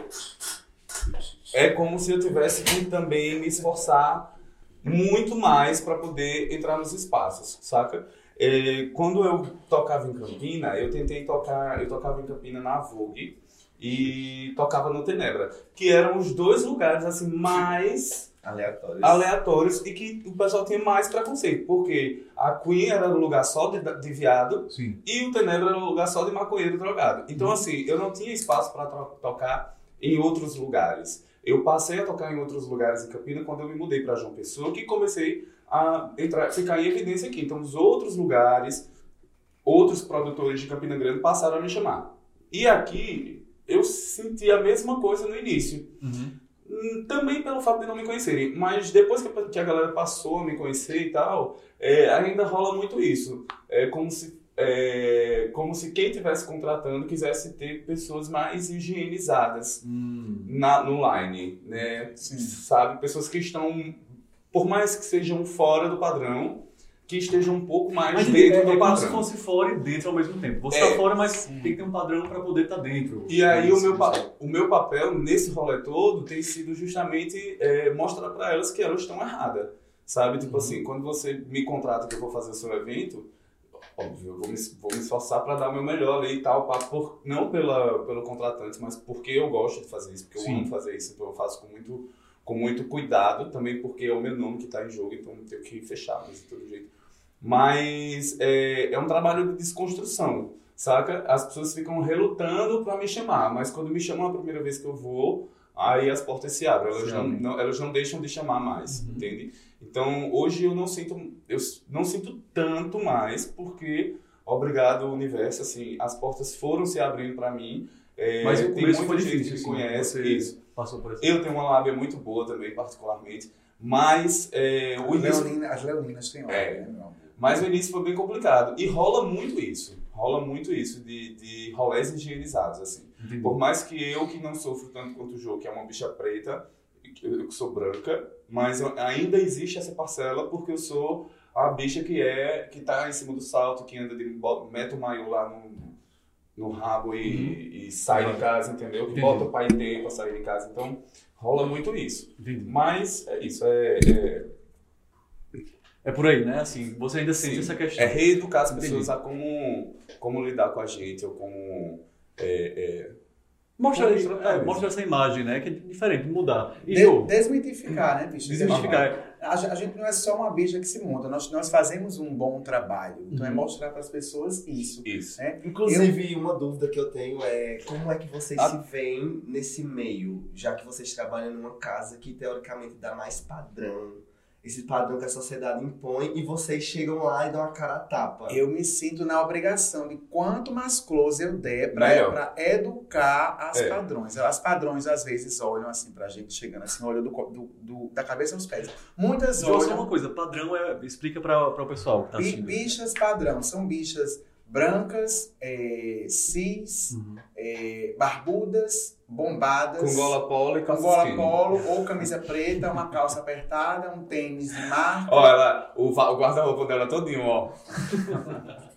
é como se eu tivesse que também me esforçar muito mais para poder entrar nos espaços, saca? É, quando eu tocava em Campina, eu tentei tocar, eu tocava em Campina na Vogue e tocava no Tenebra, que eram os dois lugares assim mais Aleatórios. aleatórios e que o pessoal tinha mais preconceito, porque a Queen era um lugar só de, de viado Sim. e o Tenebra era um lugar só de maconheiro drogado. Então, assim, eu não tinha espaço para tocar em outros lugares. Eu passei a tocar em outros lugares em Campina quando eu me mudei para João Pessoa, que comecei a entrar, ficar em evidência aqui. Então, os outros lugares, outros produtores de Campina Grande passaram a me chamar. E aqui, eu senti a mesma coisa no início. Uhum. Hum, Também pelo fato de não me conhecerem, mas depois que a- que a galera passou a me conhecer e tal, é, ainda rola muito isso. É como se, é, como se quem estivesse contratando quisesse ter pessoas mais higienizadas Hum. na, no line, né? Sim. Sabe? Pessoas que estão, por mais que sejam fora do padrão, que estejam um pouco mais Mas dentro é, do é como se padrão. fosse fora e dentro ao mesmo tempo. Você É. tá fora, mas tem que ter um padrão para poder estar dentro. E aí É o meu, o meu papel nesse rolê todo tem sido justamente é, mostrar para elas que elas estão erradas. Sabe? Tipo Uhum. assim, quando você me contrata que eu vou fazer o seu evento, óbvio, eu vou me, vou me esforçar para dar o meu melhor ali e tal, pra, por, não pela, pelo contratante, mas porque eu gosto de fazer isso, porque eu Sim. amo fazer isso, então eu faço com muito, com muito cuidado, também porque é o meu nome que está em jogo, então eu tenho que fechar, mas de todo jeito. Mas é, é um trabalho de desconstrução, saca? As pessoas ficam relutando para me chamar, mas quando me chamam a primeira vez que eu vou, aí as portas se abrem, elas, não, não- elas não deixam de chamar mais, Uhum. entende? Então hoje eu não sinto, eu não sinto tanto mais, porque, obrigado universo, assim, as portas foram se abrindo para mim, é, Mas o começo muita foi gente difícil, que me assim, conhece, você isso. passou por essa Eu tenho uma lábia muito boa também, particularmente, mas é, o As início leoninas, as leoninas têm hora, É. né, meu amor? mas o início foi bem complicado. E rola muito isso. Rola muito isso de, de rolés higienizados, assim. Entendi. Por mais que eu, que não sofro tanto quanto o Jô, que é uma bicha preta, eu que sou branca, mas ainda existe essa parcela porque eu sou a bicha que é, que tá em cima do salto, que anda de, mete o maiô lá no, no rabo e, e sai de casa, entendeu? Que Entendi. bota o paetê pra sair de casa. Então, rola muito isso. Entendi. Mas é isso, é, é, É por aí, né? Assim, você ainda sente Sim. essa questão. É reeducar as Entendi. pessoas a como, como lidar com a gente, ou como. é, é, Mostra, isso, é, mostra essa imagem, né? Que é diferente, mudar. E De- desmitificar, né, bicho? desmistificar. A, gen- a gente não é só uma bicha que se monta, nós, nós fazemos um bom trabalho. Então é Uhum. mostrar para as pessoas isso. isso. Inclusive, uma dúvida que eu tenho é como é que vocês Ah. se veem nesse meio, já que vocês trabalham numa casa que teoricamente dá mais padrão, esse padrão que a sociedade impõe, e vocês chegam lá e dão a cara a tapa. Eu me sinto na obrigação de quanto mais close eu der para educar as É. padrões. As padrões às vezes olham assim pra gente chegando assim, olham do, do- do- da cabeça aos pés. Muitas Jô, só olham uma coisa, padrão é. Explica para o pessoal que tá assistindo. bichas padrão, são bichas brancas, é, cis, Uhum. é, barbudas, bombadas, Com gola polo e com calça gola skinny. polo ou camisa preta, uma calça apertada, um tênis de marca. Ó, ela, o, o guarda-roupa dela todinho, ó.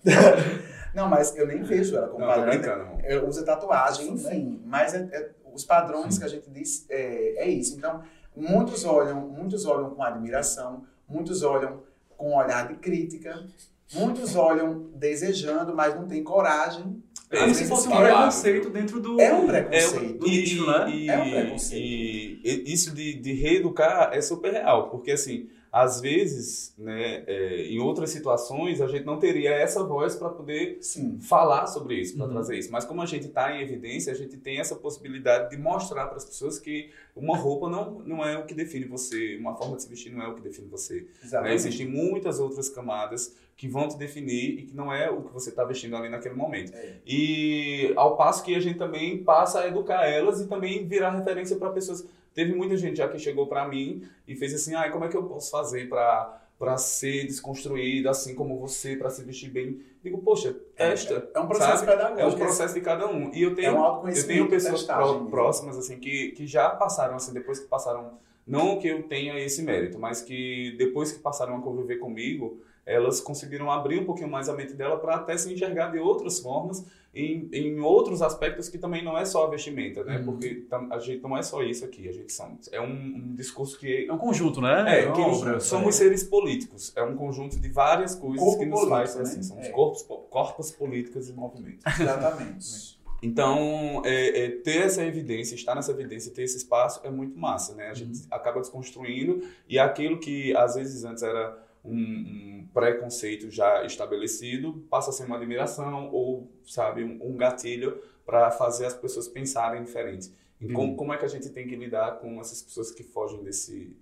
Não, mas eu nem vejo ela como padrão. Eu uso tatuagem, enfim. Mas é- é- os padrões que a gente diz é, é isso. Então, muitos olham, muitos olham com admiração, muitos olham com um olhar de crítica. Muitos olham desejando, mas não tem coragem. É, Como se fosse um preconceito dentro do. É um É, preconceito. do nicho, né? E, É um preconceito. e- e isso de, de reeducar é super real, porque assim, às vezes, né, é, em outras situações, a gente não teria essa voz para poder Sim. falar sobre isso, para Uhum. trazer isso. Mas como a gente está em evidência, a gente tem essa possibilidade de mostrar para as pessoas que uma roupa não, não é o que define você, uma forma de se vestir não é o que define você. Né? Exatamente. Existem muitas outras camadas que vão te definir e que não é o que você está vestindo ali naquele momento. É. E ao passo que a gente também passa a educar elas e também virar referência para pessoas. Teve muita gente já que chegou para mim e fez assim: ah, como é que eu posso fazer para para ser desconstruído assim como você, para se vestir bem? Digo, poxa, testa. É um processo sabe? pedagógico. É um processo de cada um. E eu É tenho um eu tenho pessoas pró- próximas assim que, que já passaram assim depois que passaram não que eu tenha esse mérito, mas que depois que passaram a conviver comigo, elas conseguiram abrir um pouquinho mais a mente dela para até se enxergar de outras formas em, em outros aspectos que também não é só a vestimenta, né? Uhum. Porque a gente não é só isso aqui, a gente são, é um, um discurso que É um conjunto, né? é, que obra. somos seres políticos. É um conjunto de várias coisas Corpo que nos faz assim. né? Somos É. corpos, po- corpos políticos em movimento. Exatamente. Então, é, é, ter essa evidência, estar nessa evidência, ter esse espaço é muito massa, né? A gente Uhum. acaba desconstruindo e aquilo que às vezes antes era um, um preconceito já estabelecido passa a ser uma admiração ou, sabe, um, um gatilho para fazer as pessoas pensarem diferente. E como, Uhum. como é que a gente tem que lidar com essas pessoas que fogem desse...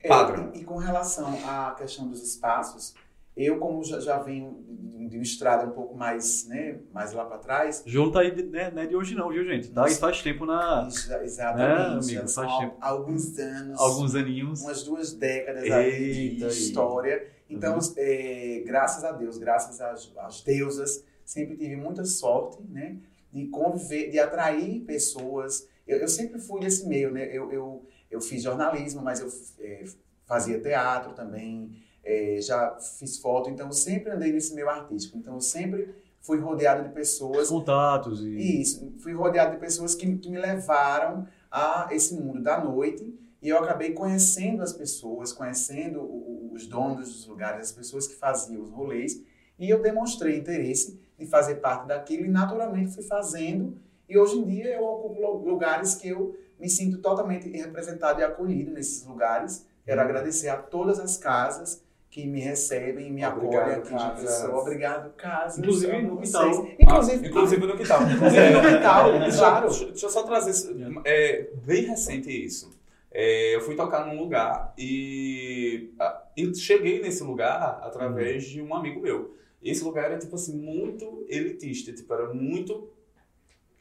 É, Padrão. e, e com relação à questão dos espaços, eu como já, já venho de uma estrada um pouco mais, né, mais lá para trás, João tá aí, de- né, não é de hoje não, viu, gente? Tá faz tempo na... É, exatamente, amigo, já são faz tempo. alguns anos, Alguns aninhos. umas duas décadas aí de Eita aí. história. Então, Uhum. é, graças a Deus, graças às, às deusas, sempre tive muita sorte, né, de conviver, de atrair pessoas. Eu, eu sempre fui desse meio, né? Eu, eu, eu fiz jornalismo, mas eu é, fazia teatro também, é, já fiz foto, então sempre andei nesse meio artístico. Então eu sempre fui rodeado de pessoas. Contatos e... isso, fui rodeado de pessoas que, que me levaram a esse mundo da noite. E eu acabei conhecendo as pessoas, conhecendo o- os donos dos lugares, as pessoas que faziam os rolês. E eu demonstrei interesse de fazer parte daquilo e naturalmente fui fazendo. E hoje em dia eu ocupo lu- lugares que eu me sinto totalmente representado e acolhido nesses lugares. Quero agradecer a todas as casas que me recebem e me acolhem aqui de pessoa. Obrigado, casas. Inclusive no quintal. Inclusive, Ah, inclusive no quintal. Inclusive no quintal, Deixa- claro. Deixa, deixa eu só trazer isso. É bem recente isso. É, eu fui tocar num lugar e, e cheguei nesse lugar através de um amigo meu. Esse lugar era, tipo assim, muito elitista. Tipo, era muito...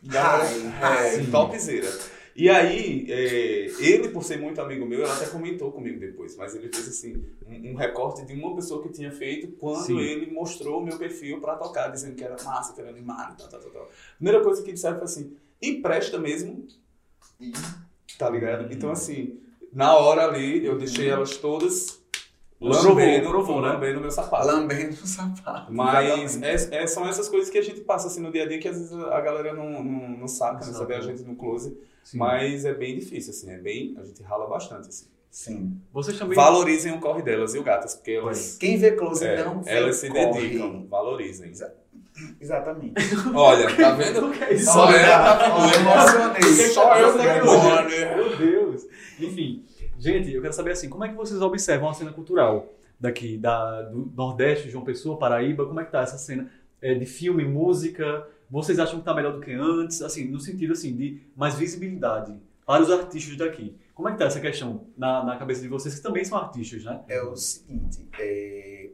High. É, topzera. E aí, é, ele, por ser muito amigo meu, ele até comentou comigo depois, mas ele fez assim, um, um recorte de uma pessoa que tinha feito quando Sim. ele mostrou o meu perfil pra tocar, dizendo que era massa, que era animado, tal, tal, tal, tal. Primeira coisa que disseram foi assim, empresta mesmo, tá ligado? Então assim, na hora ali, eu deixei elas todas lambendo, provou, né? lambendo meu sapato. Lambendo o sapato. Mas é- é- são essas coisas que a gente passa assim no dia a dia que às vezes a galera não, não, não saca, não sabe a gente no close. Sim. Mas é bem difícil, assim, é bem. A gente rala bastante, assim. Sim. Vocês também... Valorizem o corre delas, viu, gatas? Porque elas, Quem vê close é, não vê elas se corre. dedicam, valorizem. Exatamente. Olha, tá vendo? isso? Só tá eu emocionei. Só eu tenho emocionei. né? Meu Deus. Enfim, gente, eu quero saber assim, como é que vocês observam a cena cultural daqui, da, do Nordeste, João Pessoa, Paraíba? Como é que tá essa cena é, de filme, música? Vocês acham que tá melhor do que antes? Assim, no sentido assim, de mais visibilidade para os artistas daqui. Como é que tá essa questão na, na cabeça de vocês, que também são artistas, né? É o seguinte, é,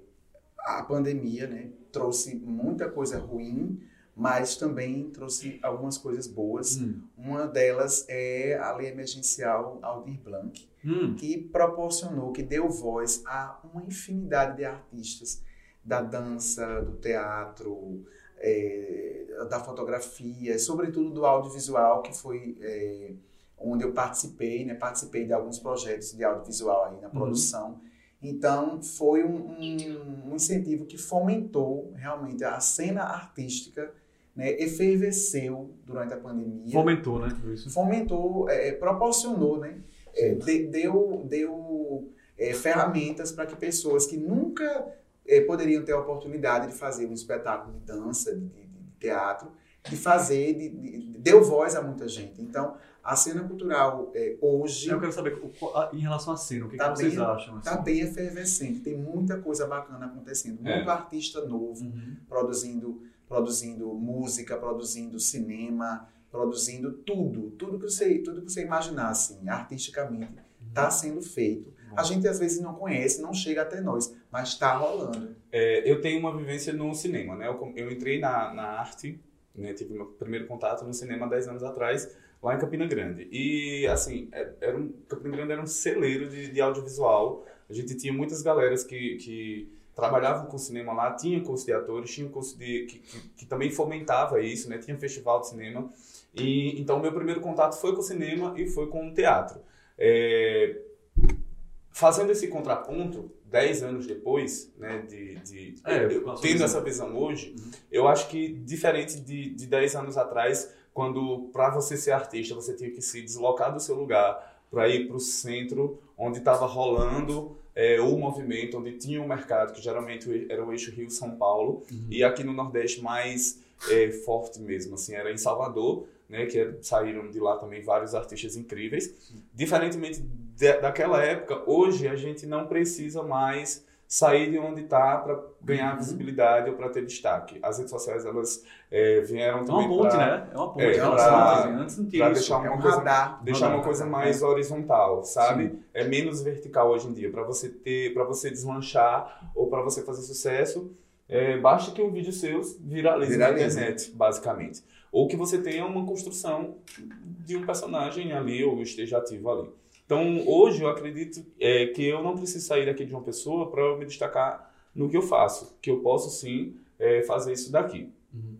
a pandemia né, trouxe muita coisa ruim, mas também trouxe algumas coisas boas. Hum. Uma delas é a lei emergencial Aldir Blanc, Hum. que proporcionou, que deu voz a uma infinidade de artistas da dança, do teatro, é, da fotografia, sobretudo do audiovisual, que foi é, onde eu participei, né? Participei de alguns projetos de audiovisual aí na produção. Então, foi um, um- um incentivo que fomentou realmente a cena artística, né? Efervesceu durante a pandemia Fomentou, né? Isso. fomentou, é, proporcionou, né? É, de- deu deu é, ferramentas para que pessoas que nunca eh, poderiam ter a oportunidade de fazer um espetáculo de dança, de, de- de teatro, de fazer, de, de- deu voz a muita gente. Então, a cena cultural eh, hoje Eu quero saber, em relação à cena, o que, Tá que vocês bem- acham? está assim? bem efervescente, tem muita coisa bacana acontecendo, É. muito artista novo, Uhum. produzindo, produzindo música, produzindo cinema, produzindo tudo, tudo que você, tudo que você imaginar assim, artisticamente, está sendo feito. A gente às vezes não conhece, não chega até nós, mas está rolando. É, eu tenho uma vivência no cinema, né? Eu, eu entrei na, na arte, né? tive meu primeiro contato no cinema há 10 anos atrás, lá em Campina Grande. E, assim, é- era um, Campina Grande era um celeiro de, de audiovisual. A gente tinha muitas galeras que, que trabalhavam com cinema lá, tinha curso de atores, tinha curso de, que, que, que também fomentava isso, né? Tinha festival de cinema. E, então, meu primeiro contato foi com o cinema e foi com o teatro. É, fazendo esse contraponto, 10 anos depois, né, de, de É, eu- tendo visão. essa visão hoje, eu acho que diferente de, de 10 anos atrás, quando para você ser artista você tinha que se deslocar do seu lugar para ir para o centro onde estava rolando é, o movimento, onde tinha o mercado, que geralmente era o eixo Rio-São Paulo, e aqui no Nordeste mais é, forte mesmo, assim, era em Salvador, né, que era- saíram de lá também vários artistas incríveis. Diferentemente de- daquela época, hoje a gente não precisa mais sair de onde está para ganhar visibilidade ou para ter destaque. As redes sociais elas é, vieram É uma também ponte, pra- né? É uma ponte. É, pra- a- Antes não tinha isso. deixar uma É um coisa- radar. deixar uma Radar, coisa é. mais horizontal, sabe? É menos vertical hoje em dia para você ter, para você deslanchar ou para você fazer sucesso. É, basta que um vídeo seu viralize, na Viralize. internet, basicamente, ou que você tenha uma construção de um personagem ali ou esteja ativo ali. Então, hoje eu acredito é, que eu não preciso sair daqui de uma pessoa para me destacar no que eu faço, que eu posso sim é, fazer isso daqui, Uhum.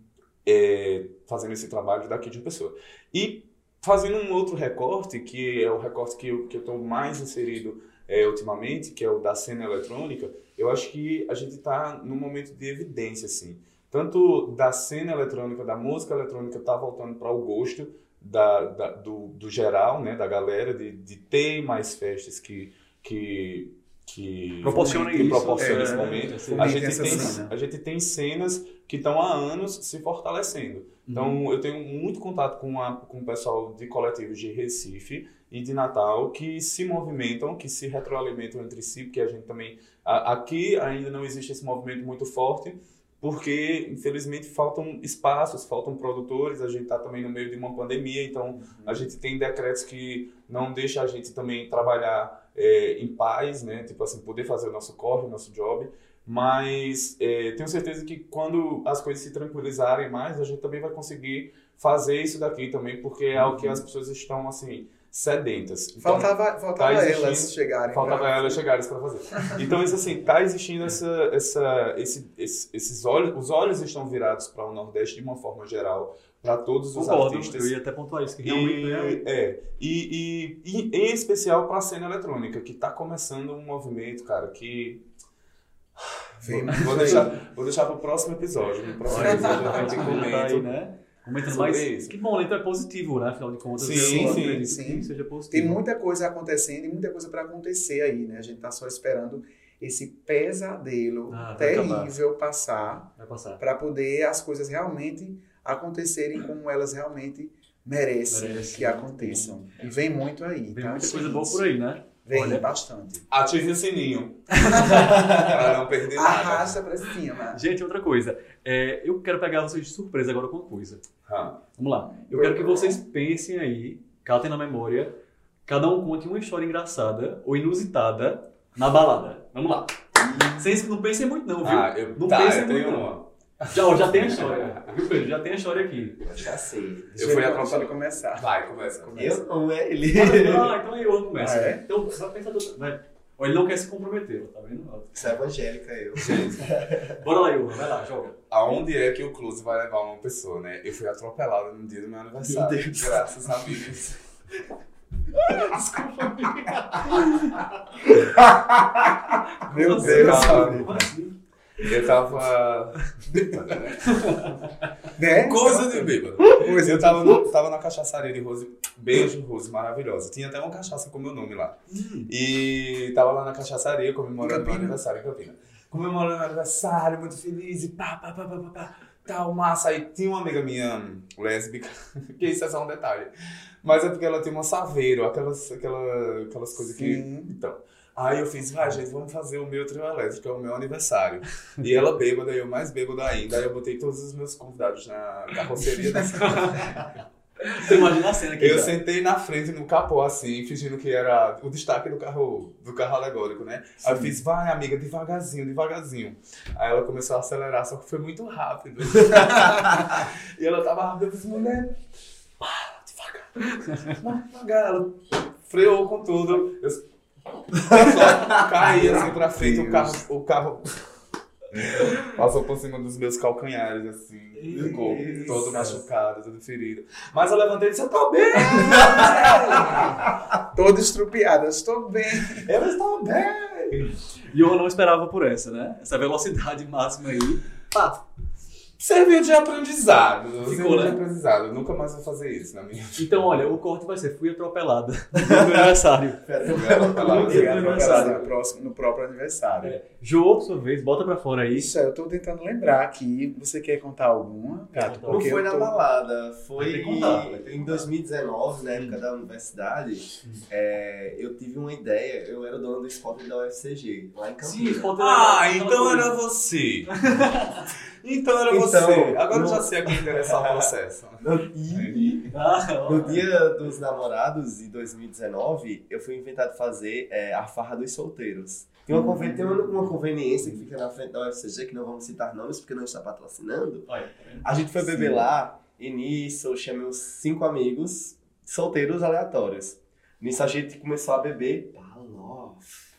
É, fazendo esse trabalho daqui de uma pessoa. E fazendo um outro recorte, que é o recorte que eu que estou mais inserido é, ultimamente, que é o da cena eletrônica, eu acho que a gente está num momento de evidência, assim. Tanto da cena eletrônica, da música eletrônica, está voltando para o gosto da, da- do, do geral, né, da galera, de, de ter mais festas que, que, que Proporciona que isso. proporciona é, esse momento. é, A gente, tem, cena. a gente tem cenas que estão há anos se fortalecendo. Então, eu tenho muito contato com, a, com o pessoal de coletivos de Recife e de Natal que se movimentam, que se retroalimentam entre si, porque a gente também. a- aqui ainda não existe esse movimento muito forte, porque, infelizmente, faltam espaços, faltam produtores, a gente está também no meio de uma pandemia, então a gente tem decretos que não deixam a gente também trabalhar é, em paz, né? Tipo assim, poder fazer o nosso corre, o nosso job. Mas é, tenho certeza que quando as coisas se tranquilizarem mais, a gente também vai conseguir fazer isso daqui também, porque é algo que as pessoas estão, assim, sedentas. Então, Faltava, faltava tá elas chegarem. Faltava pra- elas chegarem para fazer. Então, isso assim, tá existindo essa, essa, esse, esse- esses olhos, os olhos estão virados para o Nordeste de uma forma geral, para todos os Concordo, artistas. eu ia até pontuar isso, que realmente E, é... é, e, e, e em especial para a cena eletrônica, que está começando um movimento, cara, que. Vem Vou, vou deixar, vou deixar para o próximo episódio. No próximo episódio gente gente tá aí, né? Comentando sobre mais. isso. Que bom, então é positivo, né? Afinal de contas, Sim, eu sim, acredito sim. que seja positivo. Tem muita coisa acontecendo e muita coisa para acontecer aí, né? A gente tá só esperando esse pesadelo Ah, terrível passar. para poder as coisas realmente acontecerem como elas realmente merecem Merece. que aconteçam. E vem muito aí, Vem tá? muita coisa boa por aí, né? Vem Olha. bastante. Ative o sininho. para não perder nada. Arrasta pra cima. Gente, outra coisa. É, eu quero pegar vocês de surpresa agora com uma coisa. Ah, Vamos lá. Eu quero que vocês pensem aí, catem na memória, cada um conte uma história engraçada ou inusitada na balada. Vamos lá. Vocês não pensem muito não, viu? ah eu, não tá, pensem eu muito tenho não. uma. Já, já tem a história. Viu, Pedro? Já tem a história aqui. Eu já sei. Eu fui atropelado. ele começar. Vai, começa. Eu não é ele. Ah, então aí eu começo. Ah, é? Então, vai pensar... do-. Ó, ele não quer se comprometer, tá vendo? Isso é evangélica, eu. Bora lá, Ivan. Vai lá, joga. Aonde é que o Close vai levar uma pessoa, né? Eu fui atropelado no dia do meu aniversário. Meu Deus. Graças a Deus. Desculpa, Meu Deus. Como assim? Eu tava. né? Né? Coisa de bêbado. Coisa Eu tava, no, tava na cachaçaria de Rose. Beijo, Rose, maravilhosa. Tinha até uma cachaça com meu nome lá. E tava lá na cachaçaria comemorando meu aniversário em Campina. comemorando aniversário, muito feliz e pá, pá, pá, pá, pá, pá. Tal, massa. Aí tinha uma amiga minha lésbica, que isso é só um detalhe. Mas é porque ela tem uma saveiro, aquelas, aquela, aquelas coisas que. Sim. Então. Aí eu fiz, vai, gente, vamos fazer o meu trio elétrico, é o meu aniversário. E ela bêbada, eu mais bêbada ainda. Aí eu botei todos os meus convidados na carroceria dessa. Você imagina a cena aqui. Eu já. sentei na frente no capô, assim, fingindo que era o destaque do carro, do carro alegórico, né? Aí eu fiz, vai, amiga, devagarzinho, devagarzinho. Aí ela começou a acelerar, só que foi muito rápido. e ela tava rápida, eu fiz, mulher, para, devagar. Devagar. Ela freou com tudo. Eu só caí assim pra frente, o carro, o carro passou por cima dos meus calcanhares, assim, ficou todo machucado, todo ferido. Mas eu levantei e disse, eu tô bem! Todo estrupiado, eu estou bem. Eu estou bem! E eu não esperava por essa, né? Essa velocidade máxima aí. Pá. Serviu de aprendizado. Ficou, serviu de né? aprendizado. Eu nunca mais vou fazer isso na minha vida. Então, olha, o corte vai ser fui atropelada no meu aniversário. Obrigado, no no, aniversário. no próximo, no próprio aniversário. É. Jô, sua vez, bota pra fora aí. Isso, eu tô tentando lembrar aqui. Você quer contar alguma, Gato? Não foi na tô- balada, foi contar, em contar. 2019, na época da universidade, é, eu tive uma ideia, eu era dono do esporte da UFCG, lá em Sim, Campinas. pode Ah, então era você. Então era Então, você. Agora eu no- já sei a quem interessar o processo. E Ah, no dia dos namorados, em 2019, eu fui inventado fazer é, a farra dos solteiros. Tem uma, conven- tem uma, uma conveniência que fica na frente da UFCG, que não vamos citar nomes porque não está patrocinando. olha? A gente foi beber Sim. lá e nisso eu chamei uns cinco amigos solteiros aleatórios. Nisso a gente começou a beber Palof.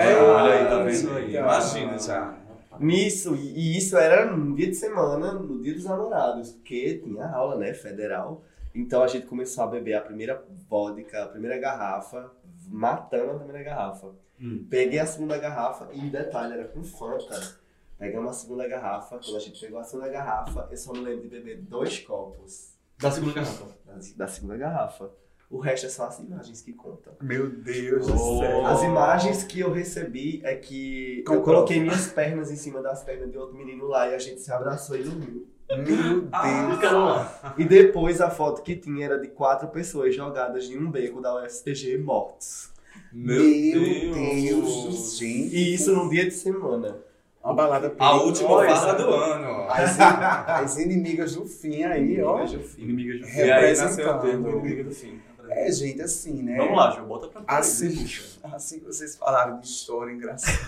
É, olha aí, tá vendo? aí. Imagina já. Nisso, e isso era no dia de semana, no dia dos namorados, porque tinha aula, né, federal. Então a gente começou a beber a primeira vodka, a primeira garrafa, matando a primeira garrafa. Hum. Peguei a segunda garrafa e, detalhe, era com Fanta. Pegamos a segunda garrafa, quando a gente pegou a segunda garrafa, eu só me lembro de beber dois copos Da segunda garrafa. da, da segunda garrafa. O resto é só as imagens que contam. Meu Deus Oh. do céu. As imagens que eu recebi é que eu coloquei minhas pernas em cima das pernas de outro menino lá e a gente se abraçou e dormiu. Meu Ah, Deus. Lá. E depois a foto que tinha era de quatro pessoas jogadas em um beco da UFCG mortos. Meu, Meu Deus. Deus, gente. E isso num dia de semana. Uma balada A última farra do ano. As, as inimigas do fim aí, ó. Inimigas do E aí nasceu o termo inimigo do fim. É, gente, assim, né? Vamos lá, Jô, bota pra fora. Assim, assim que vocês falaram de história engraçada.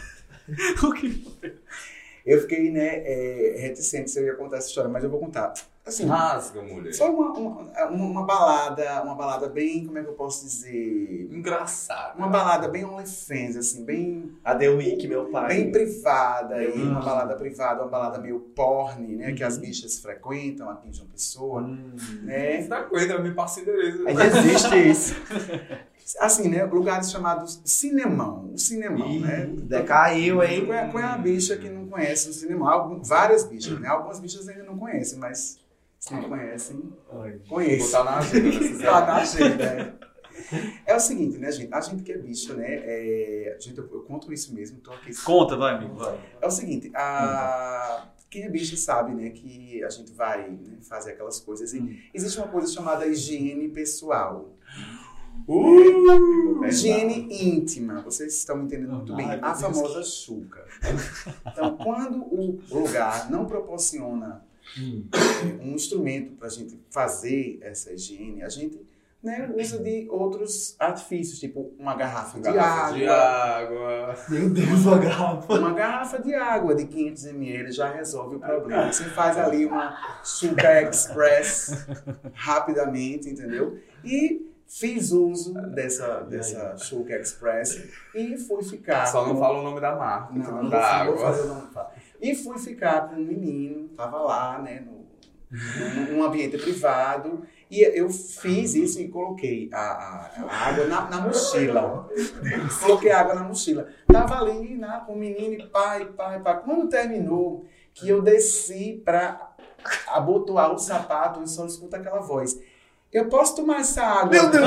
O que Eu fiquei, né, é, reticente se eu ia contar essa história, mas eu vou contar. Assim, Rasga, mulher. foi uma, uma, uma- uma balada, uma balada bem, como é que eu posso dizer? Engraçado. Uma balada bem OnlyFans, assim, bem, A The Week, meu pai. bem privada, aí, uma balada privada, uma balada meio porn, né, que as bichas frequentam aqui em João Pessoa, né? Frequenta, me passa endereço. Ainda existe isso. Assim, né, lugares chamados cinemão, o cinemão, Ih, né? decaiu, hein? É, qual é a bicha que não conhece o cinemão? Algum- várias bichas, né? Algumas bichas ainda não conhecem, mas se não conhecem. Vou conheçam. botar na agenda Tá na agenda, é. É o seguinte, né, gente? A gente que é bicho, né? É, gente, eu, eu conto isso mesmo, tô aqui. Conta, vai, amigo, vai. É o seguinte, a... quem é bicho sabe, né, que a gente vai né, fazer aquelas coisas. Hum. E existe uma coisa chamada higiene pessoal. Uh! Higiene íntima, vocês estão me entendendo muito bem. Ai, meu A famosa chuca. Então, quando o lugar não proporciona um instrumento para a gente fazer essa higiene, a gente né, usa de outros artifícios, tipo uma garrafa, Garrafa de, de água. água. Meu Deus, a garrafa. Uma garrafa de água de 500 ml já resolve o problema. Você faz ali uma Suca Express rapidamente, entendeu? E fiz uso dessa, dessa Suca Express e fui ficar. Só não com- fala o nome da marca. Não, não, da vou, vou água. fazer o nome. E fui ficar com um menino, tava lá, né, no, num, ambiente privado. E eu fiz isso e coloquei a, a- a água na, na mochila. Coloquei a água na mochila. Tava ali, né, com o menino, e pai, pai, pai. Quando terminou, que eu desci pra abotoar o sapato, eu só escuto aquela voz. Eu posso tomar essa água? Meu Deus.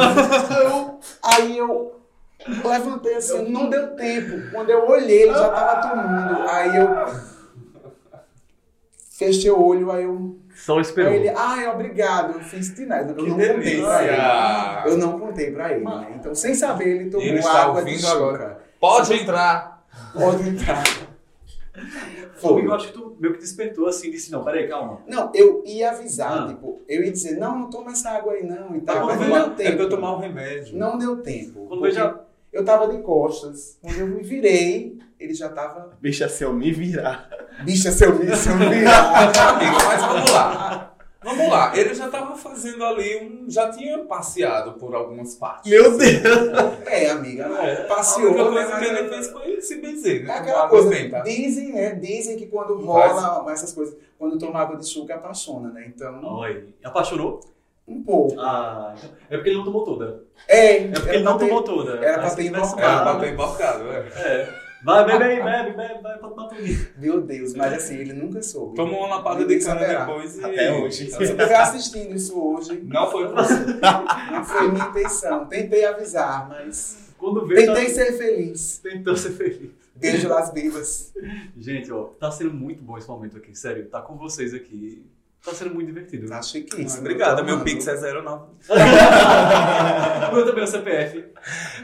Eu- aí eu Eu levantei assim, não deu tempo. Quando eu olhei, ele já tava tomando. Aí eu. Fechei o olho, aí eu. Só esperou. Aí ele, ai, obrigado. Eu fiz de nada. Eu Que não contei pra delícia! ele. Eu não contei pra ele, né? Então, sem saber, ele tomou Ele está água de chuca. agora. Pode entrar! Pode entrar. Amigo, eu acho que tu meio que despertou assim, disse, não, peraí, calma. Não, eu ia avisar, Ah. tipo, eu ia dizer, não, não toma essa água aí não e tal, Tá mas não vai- deu É tempo. pra eu tomar um remédio. Não deu tempo. Quando porque veja- Eu tava de costas, quando eu me virei, ele já tava, Bicha, se eu me virar. Bicha, seu se eu virar. Amigo, mas vamos lá. Vamos lá. Ele já tava fazendo ali um. Já tinha passeado por algumas partes. Meu Deus! É, amiga, É, passeou. A única né, coisa que ele fez foi se benzer, É né? aquela Tomar água coisa, dizem, né? Dizem que quando Não rola essas coisas, quando toma água de chuca, apaixona, né? Então, Oi. Apaixonou? um pouco. Ah, então. É porque ele não tomou toda. É, É porque ele não pra ter- tomou toda. era pra ter embarcado. Era pra ter embarcado, é. É. Vai, bebe aí, bebe, bebe, vai pra tudo. Meu Deus, mas assim, ele nunca soube. Tomou uma lapada de cana depois e. Até hoje. Se você estiver assistindo isso hoje, Não foi por você. não foi minha intenção. Tentei avisar, mas Quando vê, tá... tentei ser feliz. tentou ser feliz. Beijo Las Vivas. Gente, ó, tá sendo muito bom esse momento aqui, sério. Tá com vocês aqui. Tá sendo muito divertido. Tá chiquíssimo. Obrigado, meu. Pix é 09. O meu também é o CPF.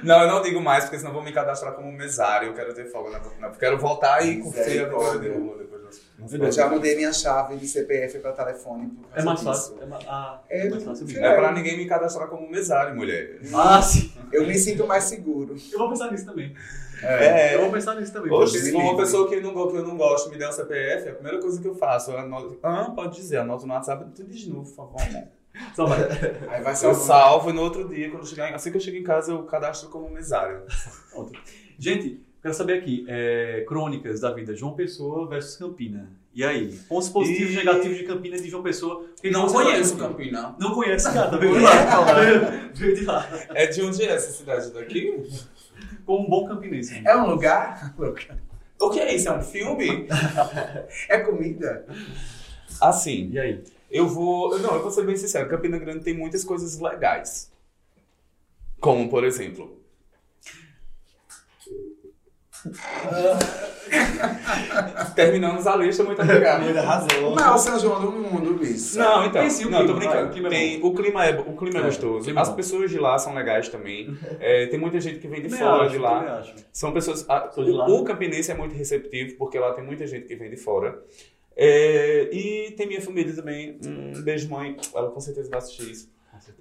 Não, eu não digo mais, porque senão vou me cadastrar como mesário. Eu quero ter folga na na- Quero voltar e curtir a vida de novo depois Eu já mudei minha chave de CPF para telefone. por causa É mais disso. fácil. É mais, ah, é É, mais fácil mesmo. É pra ninguém me cadastrar como mesário, mulher. Ah, sim. Eu me sinto mais seguro. Eu vou pensar nisso também. É. Eu vou pensar nisso também. Hoje, se for uma pessoa que, não, que eu não gosto me der o CPF, a primeira coisa que eu faço, eu anoto. Ah, pode dizer, anoto no WhatsApp, tu diz de novo, por favor. amor. Só vai. Aí vai ser Eu um- salvo e no outro dia, quando chegar, em- assim que eu chego em casa, eu cadastro como mesário. Pronto. Gente, quero saber aqui, é, crônicas da vida João Pessoa versus Campina. E aí? Pontos positivos e negativos de Campina e de João Pessoa. Porque Não conheço Campina. Não conhece, cara. Veio de lá. Veio de lá. É de onde é essa cidade daqui? Com um bom campinense. É um lugar? O que é isso? É um filme? É comida? Assim, E aí? eu vou. Não, eu vou ser bem sincero, Campina Grande tem muitas coisas legais. Como, por exemplo. Terminamos a lista, muito obrigado. Muita razão. Não, São João do Mundo, Luiz. Não, então, Tem sim o não, tô clima, brincando. vai, o clima é tem, o clima é, o clima é, É, gostoso. o clima é As bom. pessoas de lá são legais também. É, tem muita gente que vem de Também fora acho, de lá. São pessoas. a- de lá. o, o campinense é muito receptivo, porque lá tem muita gente que vem de fora. É, e tem minha família também. Um beijo, mãe. Ela com certeza vai assistir isso.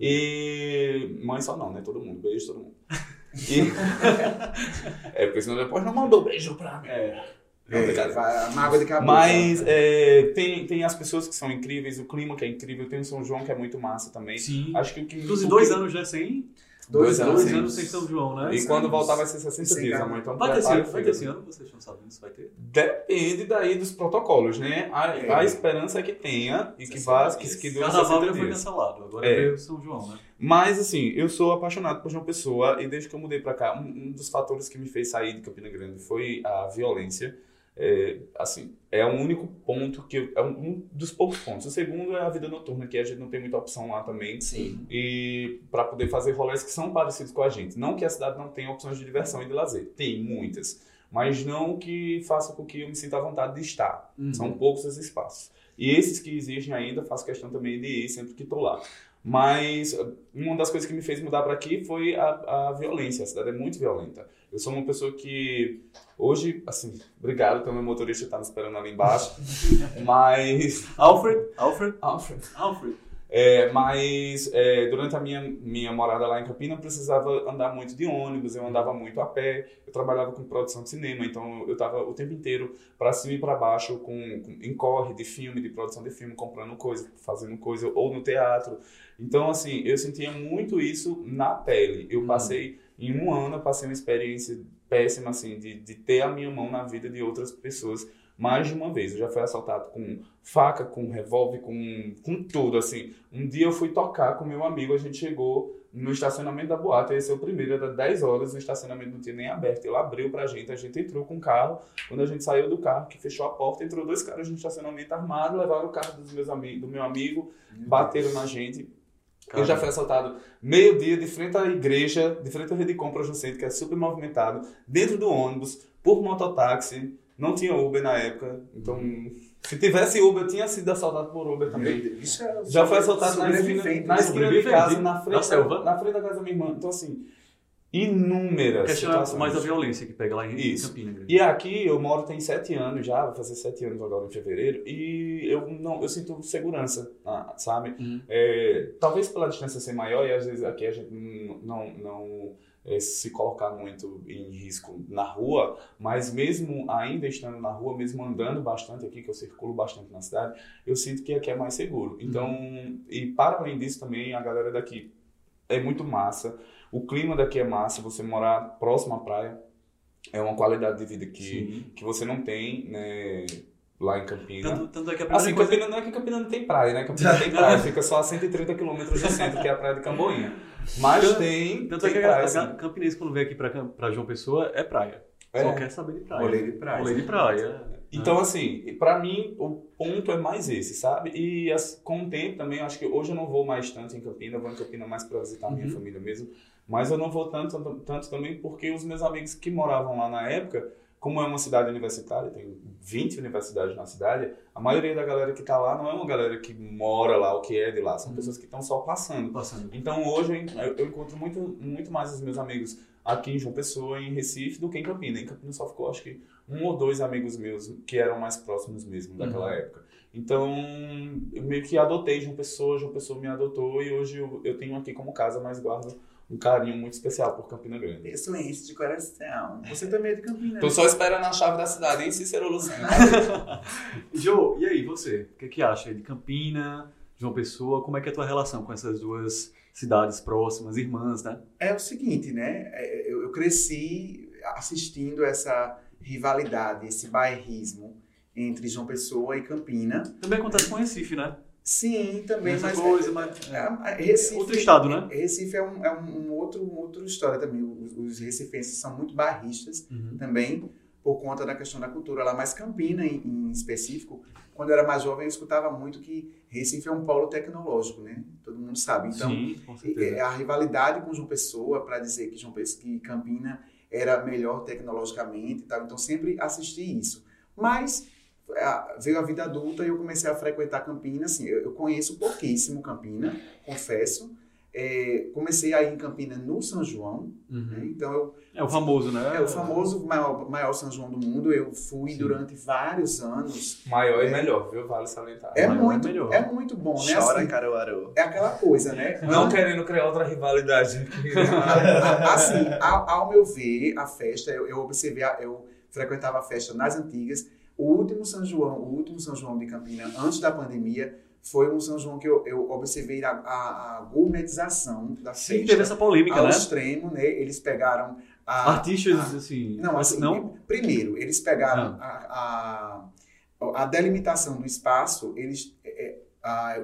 E. Mãe só não, né? Todo mundo. Beijo todo mundo. E... é, porque senão depois não mandou beijo pra mim. É. Não, É, mágoa de cabelo. Mas é, tem, tem as pessoas que são incríveis, o clima que é incrível, tem o São João que é muito massa também. Sim. Acho que o que. Inclusive, dois que- anos já sem. Dois, dois anos. Dois sim. anos sem São João, né? E quando voltar vai ser 60 Sem dias, carro. amor. Então Vai ter, esse ano, vai ter esse ano? Vocês não sabem se vai ter? Depende daí dos protocolos, né? A, É. a esperança é que tenha e que 60 vá, que, que dure Carnaval 60 já foi cancelado. Agora É. veio São João, né? Mas assim, eu sou apaixonado por João Pessoa e desde que eu mudei pra cá, um, um dos fatores que me fez sair de Campina Grande foi a violência. É, assim, é o único ponto que é um, dos poucos pontos. O segundo é a vida noturna, que a gente não tem muita opção lá também. Sim. E para poder fazer rolês que são parecidos com a gente. Não que a cidade não tenha opções de diversão e de lazer, tem muitas, mas não que faça com que eu me sinta à vontade de estar. Uhum. São poucos os espaços. E esses que existem ainda, faço questão também de ir sempre que estou lá. Mas uh, uma das coisas que me fez mudar para aqui foi a, a violência. A cidade é muito violenta. Eu sou uma pessoa que hoje, assim, obrigado, então meu motorista está me esperando ali embaixo. mas Alfred, Alfred, Alfred. Alfred. É, mas é, durante a minha, minha morada lá em Campina, eu precisava andar muito de ônibus, eu andava muito a pé, eu trabalhava com produção de cinema, então eu estava o tempo inteiro para cima e para baixo com, com, em corre de filme, de produção de filme, comprando coisa, fazendo coisa, ou no teatro. Então, assim, eu sentia muito isso na pele. Eu Hum. passei, em um ano, eu passei uma experiência péssima, assim, de, de ter a minha mão na vida de outras pessoas mais de uma vez. Eu já fui assaltado com faca, com revólver, com, com tudo, assim. Um dia eu fui tocar com meu amigo, a gente chegou no estacionamento da boate, esse é o primeiro, era 10 horas, o estacionamento não tinha nem aberto. Ele abriu pra gente, a gente entrou com o carro. Quando a gente saiu do carro, que fechou a porta, entrou dois caras no estacionamento armados, levaram o carro dos meus do meu amigo, bateram na gente. Eu já fui assaltado meio-dia de frente à igreja, de frente à rede de compras no centro, que é super movimentado, dentro do ônibus, por mototáxi. Não tinha Uber na época, então se tivesse Uber, eu tinha sido assaltado por Uber também. É Já foi assaltado na esquina, na esquina de casa, na frente, selva. na frente da casa da minha irmã. Então, assim, inúmeras Questão situações. mais a violência que pega lá em Isso. Campina Grande. E aqui eu moro tem sete anos já, vai fazer sete anos agora em fevereiro, e eu não, eu sinto segurança, ah, sabe? Uhum. É, talvez pela distância ser maior e às vezes aqui a gente não, não, é, se colocar muito em risco na rua, mas mesmo ainda estando na rua, mesmo andando bastante aqui, que eu circulo bastante na cidade, eu sinto que aqui é mais seguro. Então, e para além disso também, a galera daqui é muito massa. O clima daqui é massa, você morar próximo à praia é uma qualidade de vida que, Sim. que você não tem né, lá em Campina. Tanto, tanto é que a primeira Assim, coisa... Campina não é que Campina não tem praia, né? Campina tem praia, fica só a 130 quilômetros do centro, que é a praia de Camboinha. Mas Tanto- tem, Tanto é tem que a, praia, a, assim. a Campinense, quando vem aqui pra, pra João Pessoa, é praia. É. Só quer saber de praia. Rolê de praia. Rolê de praia. Então, assim, pra mim, o ponto é mais esse, sabe? E as- com o tempo também, eu acho que hoje eu não vou mais tanto em Campina, eu vou em Campina mais pra visitar a minha Uhum. família mesmo. Mas eu não vou tanto, tanto, também porque os meus amigos que moravam lá na época, como é uma cidade universitária, tem 20 universidades na cidade, a maioria da galera que tá lá não é uma galera que mora lá ou que é de lá, são Uhum. pessoas que estão só passando. Passando. Então hoje eu, eu encontro muito, muito mais os meus amigos aqui em João Pessoa, em Recife, do que em Campina. Em Campina só ficou, acho que, um ou dois amigos meus que eram mais próximos mesmo daquela Uhum. época. Então, eu meio que adotei João Pessoa, João Pessoa me adotou e hoje eu, eu tenho aqui como casa, mas guardo um carinho muito especial por Campina Grande. Pessoense de coração. Você também é de Campinas. Tô só esperando a chave da cidade, hein, Cícero Lucena? Jô, e aí, você? O que, que acha de Campina, João Pessoa? Como é que é a tua relação com essas duas cidades próximas, irmãs, né? É o seguinte, né? É, Eu, eu cresci assistindo essa rivalidade, esse bairrismo entre João Pessoa e Campina. Também acontece com Recife, né? Sim, também, Essa mas coisa, mas... é, é, Recife, Outro estado, né? Recife é um, é um, outro, um outro história também. Os, os recifenses são muito barristas Uhum. também por conta da questão da cultura lá, mas Campina em, em específico, quando eu era mais jovem eu escutava muito que Recife é um polo tecnológico, né? Todo mundo sabe. Então, Sim, é a rivalidade com João Pessoa para dizer que João Pessoa, que Campina era melhor tecnologicamente e tal. Então sempre assisti isso. Mas veio a vida adulta e eu comecei a frequentar Campina. Assim, eu, eu conheço pouquíssimo Campina, confesso. É, comecei a ir em Campina no São João. né? Uhum. Então eu É o famoso, né? é o famoso maior, maior São João do mundo. Eu fui Sim. durante vários anos. Maior e melhor, viu? Vale salientar. É Maior é muito, melhor. é muito bom, né? Chora, Assim, Caruaru. é aquela coisa, né? Não querendo criar outra rivalidade aqui. assim, ao, ao meu ver, a festa, eu, eu observei, eu frequentava a festa nas antigas. O último São João, o último São João de Campina, antes da pandemia, foi um São João que eu, eu observei a, a, a gourmetização da Sim, festa teve essa polêmica, ao né? extremo, né? Eles pegaram a, Artistas, assim... não, assim, não? primeiro, eles pegaram Ah. a, a, a delimitação do espaço, eles é, a,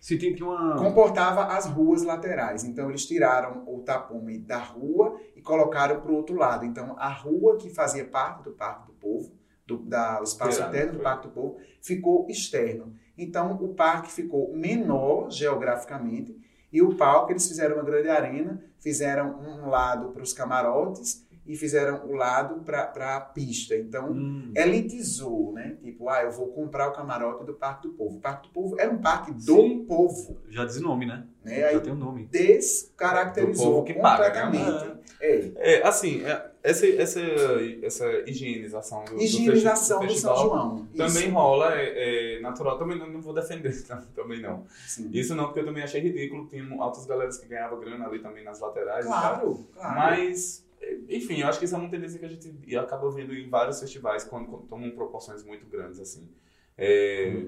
Se tem, tem uma... comportava as ruas laterais. Então eles tiraram o tapume da rua e colocaram para o outro lado. Então a rua que fazia parte do Parque do Povo, do da, o espaço interno do. Parque do Povo, ficou externo. Então o parque ficou menor geograficamente e o palco eles fizeram uma grande arena, fizeram um lado para os camarotes e fizeram o lado para a pista. Então Hum. elitizou, né? Tipo, ah, eu vou comprar o camarote do Parque do Povo. O Parque do Povo era um parque do Sim. povo, Já diz o nome, né? né? Aí Já tem o nome. descaracterizou Do povo que paga, né? completamente. É. É, assim, é, essa, essa, essa higienização do, do Higienização do, festi- São festival João. também Isso. rola, é, é natural. Também não, não vou defender, também não. Sim. Isso não, porque eu também achei ridículo. Tinha altas galeras que ganhavam grana ali também nas laterais. Claro, claro. Mas, enfim, eu acho que isso é uma tendência que a gente acaba vendo em vários festivais quando, quando tomam proporções muito grandes, assim. É,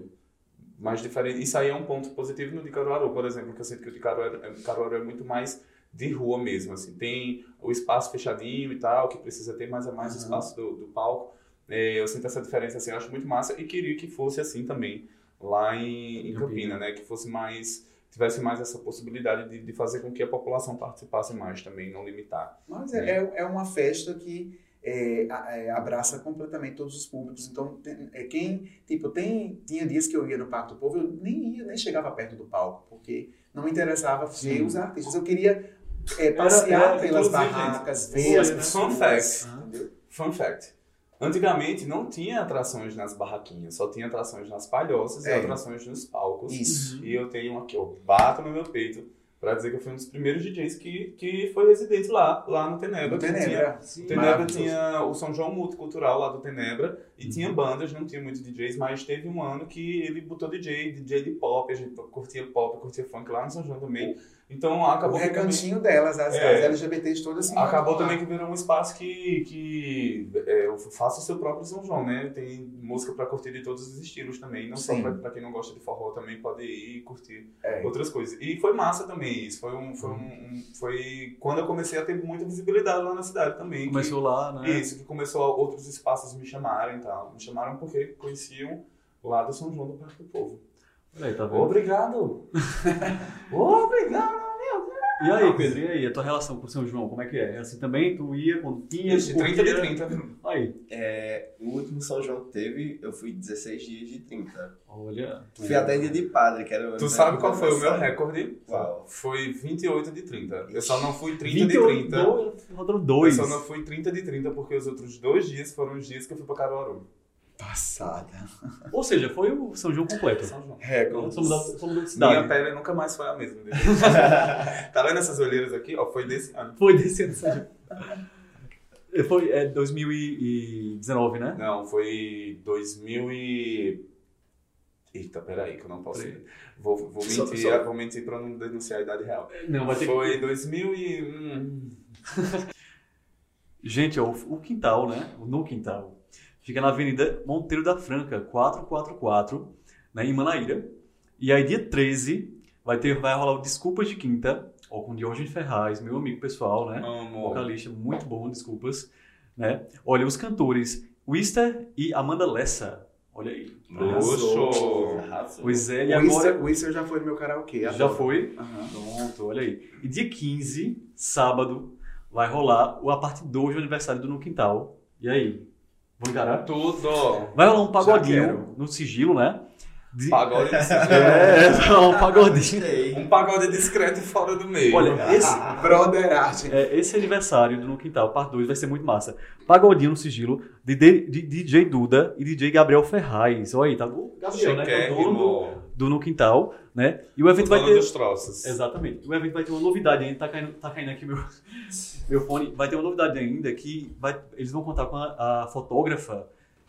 mais diferente. Isso aí é um ponto positivo no de Caruaru, por exemplo, que eu sinto que o de Caruaru, Caruaru é muito mais de rua mesmo, assim. Tem o espaço fechadinho e tal, que precisa ter mais a mais o Uhum. espaço do, do palco. É, eu sinto essa diferença, assim, eu acho muito massa e queria que fosse assim também lá em, em Campina. Campina, né? Que fosse mais tivesse mais essa possibilidade de, de fazer com que a população participasse mais também, não limitar. Mas é, é, é uma festa que é, a- é, abraça completamente todos os públicos. Então, tem- é, quem, tipo, tem, tinha dias que eu ia no Parque do Povo, eu nem ia, nem chegava perto do palco, porque não me interessava ver os artistas. Eu queria é, passear era, pelas inclusive, barracas, gente, ver as fun pessoas. fact. entendeu? Fun fact. Antigamente não tinha atrações nas barraquinhas, só tinha atrações nas palhoças É. e atrações nos palcos. Isso. E eu tenho aqui, eu bato no meu peito pra dizer que eu fui um dos primeiros DJs que, que foi residente lá, lá no Tenebra. No que tinha- Tenebra. O Tenebra tinha o São João Multicultural lá do Tenebra e tinha bandas, não tinha muitos DJs, mas teve um ano que ele botou DJ, DJ de pop, a gente curtia pop, curtia funk lá no São João também. Então O acabou que também, recantinho delas, as, É. as LGBTs todas assim. acabou também que virou um espaço que, que é, eu faço o seu próprio São João, né? Tem música pra curtir de todos os estilos também, não só Sim. pra, pra quem não gosta de forró também pode ir e curtir É. outras coisas. E foi massa também isso, foi um, foi um, um- foi quando eu comecei a ter muita visibilidade lá na cidade também. que- Começou lá, né? isso, que começou outros espaços me chamarem e tal. Me chamaram porque conheciam lá do São João do Parque do Povo. Aí, tá? Obrigado! Obrigado! E aí, Pedro, e aí, a tua relação com o São João, como é que é? É assim também? Tu ia quando tinha? Ixi, 30 de curtia? 30. Aí, É, o último São João que teve, eu fui 16 dias de 30. olha. Fui até dia de padre, que era Tu sabe qual foi o meu recorde? Qual? Foi 28 de 30. Eu só não fui 30 de 28, 30. dois, dois. Eu só não fui 30 de 30 porque os outros dois dias foram os dias que eu fui pra Caruaru. Passada. Ou seja, foi o São João completo. São João. Somos da, somos da Minha cidade. pele nunca mais foi a mesma. tá vendo essas olheiras aqui? Ó, foi desse ano. Foi desse ano, São João. Foi é, 2019, né? Não, foi 2000 e... Eita, peraí, que eu não posso... Vou, vou, Só- mentir, só- vou mentir pra não denunciar a idade real. Não, vai ter Foi 2000 e... hum, Gente, ó, o, o quintal, né? O No Quintal. Fica na Avenida Monteiro da Franca, 444, né, em Manaíra. E aí, dia 13, vai, ter, vai rolar o Desculpas de Quinta, ó, com Diógenes Ferraz, meu amigo pessoal, né? Amo. Vocalista muito bom, desculpas. Né? Olha, os cantores Wister e Amanda Lessa. Olha aí. Luxo. Arrasou. Pois é, e O agora. O Whistler já foi no meu karaokê. Já foi? Aham. Pronto, olha aí. E dia 15, sábado, vai rolar a parte 2 do aniversário do No Quintal. E aí? Encarar? Tudo. Vai rolar um pagodinho no sigilo, né? De- Pagode desse É, vai rolar um pagodinho. Um pagode discreto fora do meio. Olha, esse, Broderagem. é, esse aniversário do No Quintal, parte 2, vai ser muito massa. Pagodinho no sigilo de, de- de DJ Duda e DJ Gabriel Ferraz. Olha aí, tá? O Gabriel, né? É o dono do, do No Quintal, né? E o O evento vai dono ter... dos troços. Exatamente. O evento vai ter uma novidade ainda, tá caindo, tá caindo aqui meu, meu fone. Vai ter uma novidade ainda que vai, eles vão contar com a, a fotógrafa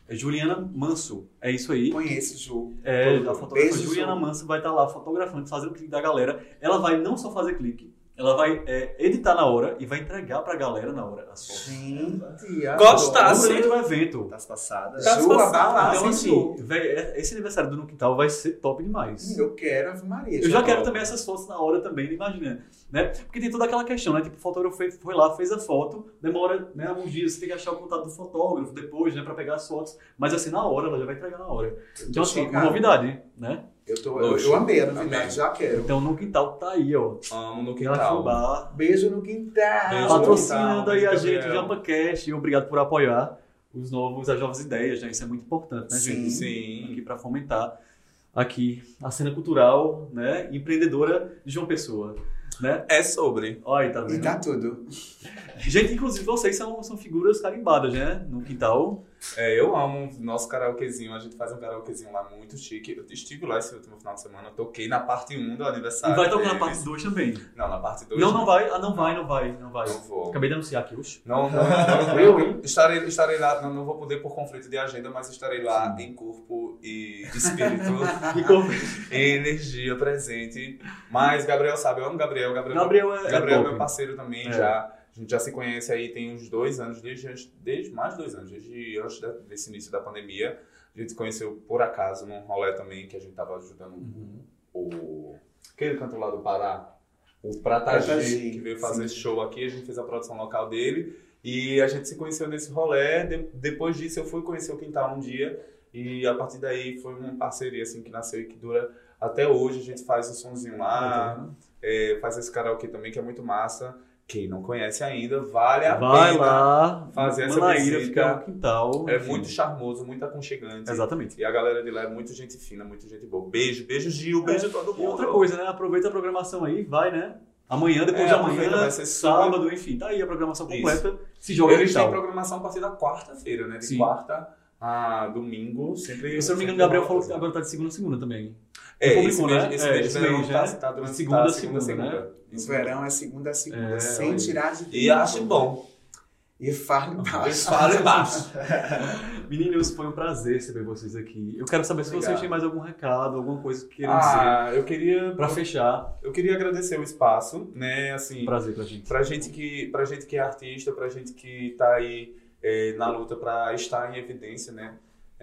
é Juliana Manso. É isso aí. Conheço, Ju. É, Todo a fotógrafa Beijo, Juliana Ju. Manso vai estar lá fotografando, fazendo o clique da galera. Ela vai não só fazer clique, ela vai é, editar na hora e vai entregar pra galera na hora as fotos. Gente, Gostasse. Durante o evento. Das passadas. Tá Ju, passada. Então, Sim, assim, véi, é- esse aniversário do No Quintal vai ser top demais. Eu quero Ave Maria. Eu já Já quero também essas fotos na hora também, imagina, né? Porque tem toda aquela questão, né? Tipo, o fotógrafo foi, foi lá, fez a foto, demora né, alguns dias, você tem que achar o contato do fotógrafo depois, né? Pra pegar as fotos. Mas assim, na hora, ela já vai entregar na hora. Então, assim, uma chocado. novidade, né? Eu, tô, eu, eu amei a novidade, Amei. já quero. Então, no quintal tá aí, ó. Amo no quintal. Beijo no quintal. Beijo no patrocinando quintal, aí a gente, Gabriel. JampaCast, e obrigado por apoiar os novos, as novas ideias, né? Isso é muito importante, né, Sim. gente? Sim. Aqui pra fomentar aqui a cena cultural, né? Empreendedora de João Pessoa, né? É sobre. Olha tá E vendo? tá tudo. Gente, inclusive vocês são, são figuras carimbadas, né? No quintal. É, eu amo o nosso karaokezinho. A gente faz um karaokezinho lá muito chique. Eu estive lá esse último final de semana. Eu toquei na parte 1 do E aniversário. vai tocar na deles. parte 2 também. Não, na parte 2. Não, não vai. Ah, não vai, não vai, não vai. Não vou. Acabei de anunciar aqui, oxe. Não, não, não, Eu, hein? Estarei, estarei lá, não, não vou poder por conflito de agenda, mas estarei lá em corpo e espírito E como- e energia presente. Mas Gabriel sabe, eu amo Gabriel. Gabriel, Gabriel é, Gabriel é é meu parceiro também, É. já. A gente já se conhece aí tem uns dois anos, desde, desde mais dois anos, desde antes desse início da pandemia. A gente se conheceu por acaso num rolê também que a gente tava ajudando Uhum. o. Aquele cantor lá do Pará, o Prata Prata G, G, que veio fazer sim. show aqui, a gente fez a produção local dele. E a gente se conheceu nesse rolê. De- depois disso, eu fui conhecer o Quintal um dia. E a partir daí foi uma parceria assim, que nasceu e que dura até hoje. A gente faz o sonzinho lá, é, faz esse karaokê também, que é muito massa. Quem não conhece ainda, vale a Vai pena lá, fazer essa Manaíra, visita. fica no quintal. É enfim. muito charmoso, muito aconchegante. Exatamente. E a galera de lá é muito gente fina, muito gente boa. Beijo, beijo Gil, beijo todo mundo. E outra coisa, né? Aproveita a programação aí, vai, né? Amanhã, depois É, de amanhã, vai ser sábado, enfim, tá aí a programação Isso. completa. Se joga Eles têm programação a partir da quarta-feira, né? De Sim. quarta a domingo, sempre. Se eu não me engano, o Gabriel falou que agora tá de segunda a segunda também. É, Publicou, esse né? esse É, mês, esse mês, tá, né? tá durante Segunda tá, a segunda, né? O verão é segunda a segunda, É, sem tirar de E acho bom. E fale baixo. Fala embaixo. Meninos, foi um prazer receber vocês aqui. Eu quero saber se Obrigado. vocês têm mais algum recado, alguma coisa que queiram dizer. Ah, eu queria, Pra fechar, eu queria agradecer o espaço, né? Assim, prazer pra gente. pra gente que, pra gente que é artista, pra gente que tá aí é, na luta pra estar em evidência, né?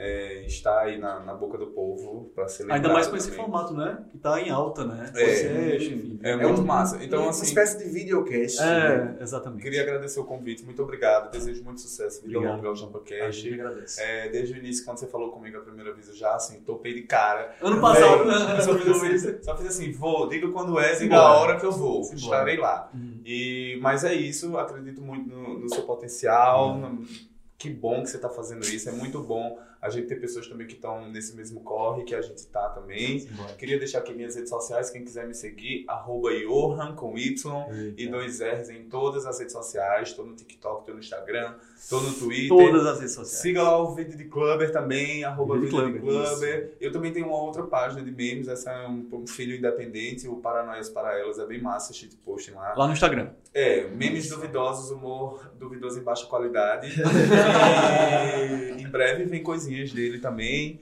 É, estar aí na, na boca do povo pra ser lembrado Ainda mais com esse também. formato, né? Que tá em alta, né? É. Enfim. É muito massa. Então, uma assim, espécie de videocast. né? É, exatamente. queria agradecer o convite, muito obrigado. Desejo muito sucesso. Vida longa ao JampaCast. gente agradece. É, desde o início, quando você falou comigo a primeira vez, eu já assim, topei de cara. Ano passado, né? só, fiz assim, só fiz assim, vou, diga quando é, diga a hora que eu vou. Simbora. Estarei lá. Uhum. E, mas é isso, acredito muito no, no seu potencial. no- que bom que você está fazendo isso, é muito bom a gente ter pessoas também que estão nesse mesmo corre que a gente tá também. Simbora. Queria deixar aqui minhas redes sociais, quem quiser me seguir, arroba Johan com Y e dois R's em todas as redes sociais. Estou no TikTok, estou no Instagram, estou no Twitter. Todas as redes sociais. Siga lá o Vídeo de Clubber também, arroba Vídeo de Vídeo de Clubber, Clubber. Eu também tenho uma outra página de memes, essa é um, um filho independente, o Paranoias para Elas, é bem massa, shitposting lá. Lá no Instagram. É, memes duvidosos, humor duvidoso em baixa qualidade. e em breve vem coisinhas dele também.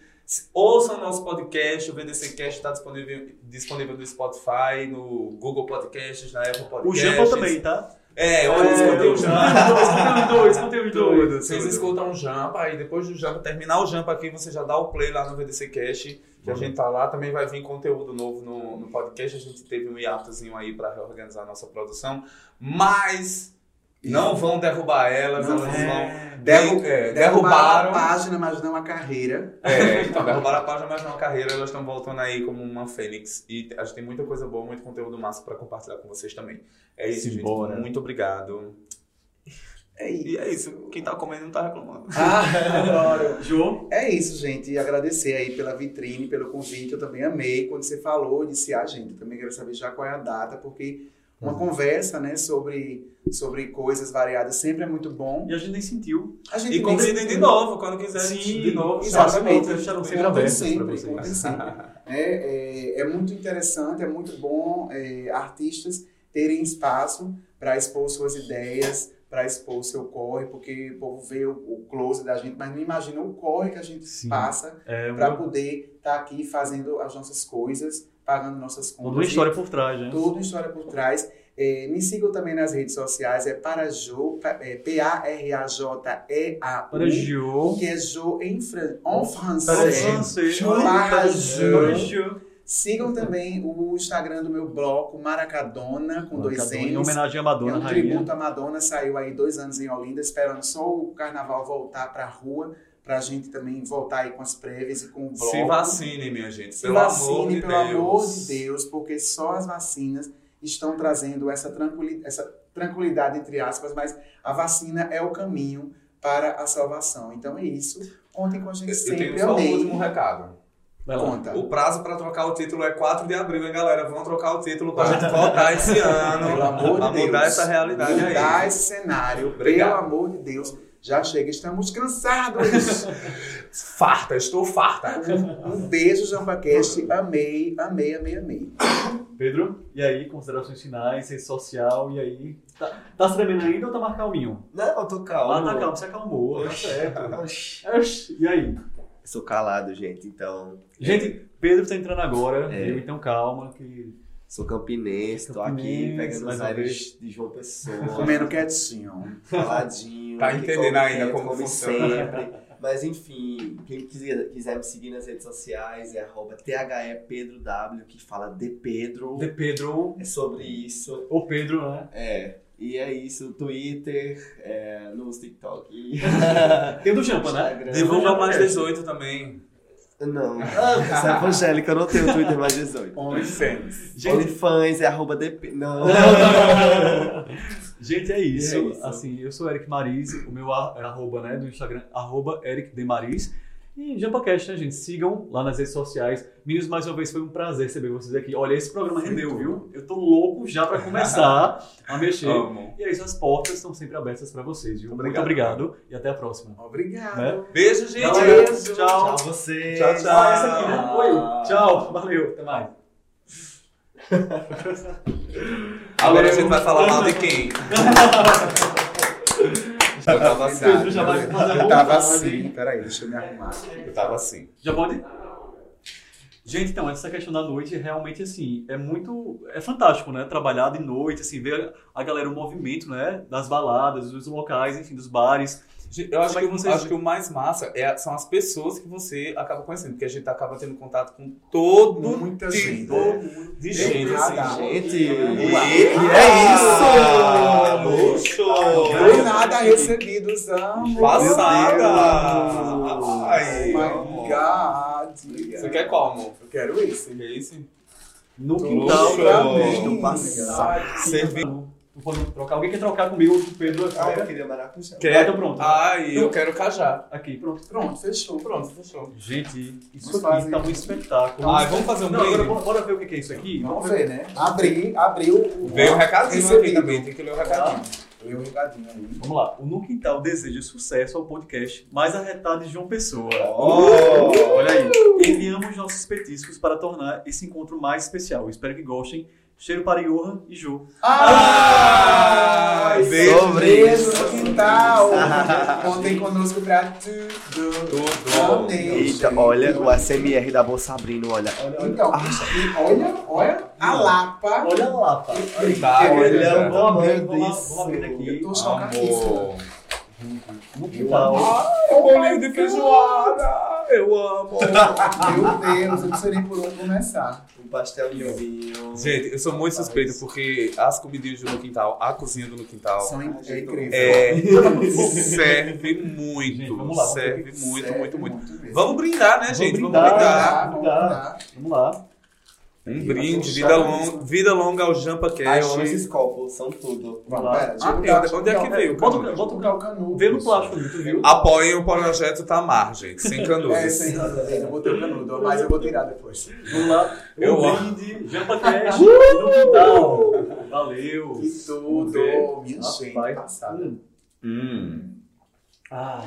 Ouçam o nosso podcast, o VDC Cast está disponível, disponível no Spotify, no Google Podcasts, na Apple O Podcasts. Jampa também, tá? É, olha, É, escutei o Jampa. Escutei os dois, escutei os Tudo. dois. Vocês escutam o Jampa, aí depois do Jampa, terminar o Jampa aqui, você já dá o play lá no VDC Cast, que a gente tá lá. Também vai vir conteúdo novo no, no podcast. A gente teve um hiatozinho aí para reorganizar a nossa produção. Mas não vão derrubar elas, Não elas vão. vão. Derru- é, Derrubaram derrubaram. a página, mas não a carreira. É, então, derrubaram a página, mas não a carreira. Elas estão voltando aí como uma fênix. E a gente tem muita coisa boa, muito conteúdo massa para compartilhar com vocês também. É isso, gente. Muito obrigado. É isso. E é isso. Quem tá comendo não tá reclamando. Ah, adoro. João? É isso, gente. E agradecer aí pela vitrine, pelo convite. Eu também amei quando você falou. Eu disse, ah, gente, eu também quero saber já qual é a data, porque uma conversa, né, sobre, sobre coisas variadas sempre é muito bom. E a gente nem sentiu. A gente E convidem de novo, quando quiser. Sim, de novo. Exatamente. Portas estarão sempre para sempre. É, é, é muito interessante, é muito bom é, artistas terem espaço para expor suas ideias, para expor o seu corre, porque o povo vê o, o close da gente, mas não imagina o corre que a gente Sim. passa É para uma, poder estar aqui fazendo as nossas coisas, pagando nossas contas. toda uma história por trás, né? Toda uma história por trás. É, me sigam também nas redes sociais, é Parajo, é P-A-R-A-J-E-A-U, Para Gio. que é Jo em, fran en Para francês. Para Gio. Sigam também o Instagram do meu bloco, Maracadona, com dois Marcadona, N's. Em homenagem à É Madonna, um rainha. tributo à Madonna, saiu aí dois anos em Olinda, esperando só o carnaval voltar pra rua, pra gente também voltar aí com as prévias e com o bloco. Se vacinem, minha gente. Se Pelo vacine, amor de pelo Deus. amor de Deus, porque só as vacinas estão trazendo essa tranquilidade, essa tranquilidade, entre aspas, mas a vacina é o caminho para a salvação. Então é isso. Contem com a gente Eu sempre. tenho só um último recado. Conta. O prazo para trocar o título é 4 de abril, hein, galera? Vão trocar o título pra gente voltar esse ano. Pelo amor de pra Deus. mudar essa realidade Mudar aí. esse cenário. Obrigado. Pelo amor de Deus. Já chega, estamos cansados. Farta, estou farta. um beijo, JambaCast. Amei, amei, amei, amei. Pedro, e aí, considerações finais, rede social, e aí? Tá, tá se tremendo ainda ou tá mais calminho? Não, eu tô calmo. Ah, tá calmo, você acalmou, tá certo. Oxi. Oxi, E aí? Sou calado, gente, então. Gente, Pedro tá entrando agora, É. viu? então calma, que Sou campinense, tô aqui pegando os ares de João Pessoa. Comendo quietinho. Caladinho. Tá entendendo ainda como funciona. sempre. Mas enfim, quem quiser, quiser me seguir nas redes sociais é arroba THEPedroW, que fala de Pedro. de Pedro, É sobre isso. ou Pedro, né? É. E é isso, Twitter, é, no TikTok. Tem o do Jampa, né? Divulga mais 18 também. Não. Ah, Essa é evangélica, eu não tenho Twitter mais 18. OnlyFans. Gente, OnlyFans é arroba DP. Não. gente, é isso. É isso. Assim, eu sou Eric Maris, o meu é arroba, né, do Instagram, arroba Eric de Maris. E JampaCast, né, gente? Sigam lá nas redes sociais. Meninos, mais uma vez foi um prazer receber vocês aqui. Olha, esse programa rendeu, viu? Eu tô louco já pra começar a mexer. Amo. E é isso, as portas estão sempre abertas pra vocês, viu? Muito Obrigado. obrigado e até a próxima. Obrigado. Né? Beijo, gente. Beijo. tchau. Tchau, você. Tchau, tchau. Ah, essa aqui, né? Oi. Tchau. Valeu. Até mais. Agora a gente vai falar mal de quem? Eu tava assim. Pedro já vai fazer Eu tava assim, peraí, deixa eu me arrumar. Eu tava assim. Já pode? Gente, então, essa questão da noite realmente, assim, é muito... É fantástico, né? Trabalhar de noite, assim, ver a galera, o movimento, né? Das baladas, dos locais, enfim, dos bares. Eu acho, Como é que, que o- vocês acho que o mais massa é, são as pessoas que você acaba conhecendo, porque a gente acaba tendo contato com todo Muita tipo gente. de gente. Assim. Gente, que Ah, é isso? luxo! Foi nada recebidos, amo. Passada! Oh Ai, my amor. God. Você quer como? Eu quero esse. Quer esse? No Luxo. quintal. Também. do passado. Podemos trocar. Alguém quer trocar comigo ou com o Pedro? Ah, eu queria maracujá. Ah, então pronto. Ai, eu quero cajá. Aqui, pronto. Pronto, fechou. Pronto, fechou. Gente, isso Vamos aqui fazer. tá um espetáculo. Ai, vamos fazer um Não, agora brinde? bora, bora ver o que é isso aqui. Vamos ver, né? Abri, abriu. o- Veio o recadinho aqui também, tem que ler o recadinho. Veio o recadinho aí. Vamos lá. O No Quintal deseja sucesso ao podcast mais arretado de João Pessoa. Oh! Olha aí. Enviamos nossos petiscos para tornar esse encontro mais especial. Espero que gostem. Cheiro para Johan e Jô. Ah! beijo, Sobre beijo. isso no quintal. Contem conosco pra tudo. Tudo. Eita, olha o ASMR da Bolsa abrindo, olha. Então, e olha, olha a lapa. Olha lá, pá. Tá, Olha, olha. Vamos abrir, vamos abrir aqui. Eu tô. No quintal. O bolinho de feijoada. Eu amo. Meu Deus, eu não sei nem por onde começar. Um pastelzinho. Gente, eu sou muito suspeito porque as comidinhas do No Quintal, a cozinha do No Quintal, São in- é incrível. é, serve muito. Gente, vamos lá, serve muito, Serve muito, muito. mesmo. Vamos brindar, né, gente? Vamos brindar. brindar. Vamos Dá. dar. Vamos lá. Um brinde, vida longa, vida longa ao Jampa Ai, eu amo Cash. esses copos, são tudo. Pera, deixa Ah, eu onde- eu onde é que veio o Bota, canudo? bota, o canudo. Vê no plástico, tu viu? Apoiem o projeto Tamar, gente, sem É, canudos. sem dúvida, eu botei o canudo, mas eu vou tirar depois. Vamos lá. Eu um amo. brinde, Jampa Cash no quintal. Valeu. Que tudo, minha gente, Rapaz. passada. Hum. Hum. Ah,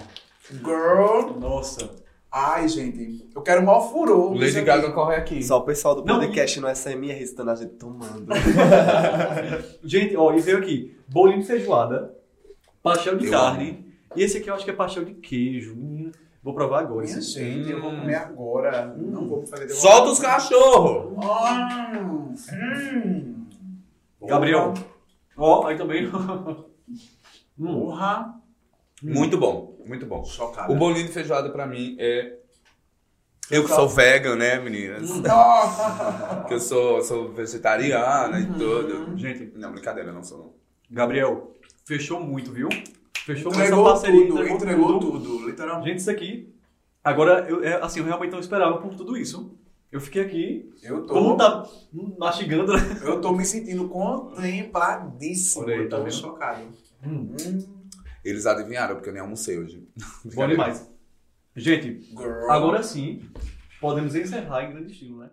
Girl, nossa. Ai gente, eu quero maior furor. Lady. Gaga corre aqui. Só o pessoal do Não, podcast no SMR estando a gente tomando. Gente, ó, e veio aqui bolinho de feijoada, pastel de Eu carne. E esse aqui eu acho que é pastel de queijo. Vou provar agora. Minha Esse- gente, eu vou comer agora. Não vou fazer. Solta os cachorros! Hum, hum. Gabriel. Ó, aí também. hum. Muito bom, muito bom. Chocada. O bolinho de feijoada pra mim é. Eu que sou vegan, né, meninas? Nossa. Que eu sou, sou vegetariana e tudo. Gente, Não, brincadeira, não sou não. Gabriel, fechou muito, viu? Fechou muito essa Entregou parceria. tudo, entregou tudo, literalmente. Gente, isso aqui. Agora, eu, é, assim, eu realmente não esperava por tudo isso. Eu fiquei aqui, Eu tô, como tá mastigando, né? eu tô me sentindo contempladíssimo. Olha aí, eu tá vendo? chocado. Hum, Hum, Eles adivinharam, porque eu nem almocei hoje. bom demais. Gente, girl. agora sim, podemos encerrar em grande estilo, né?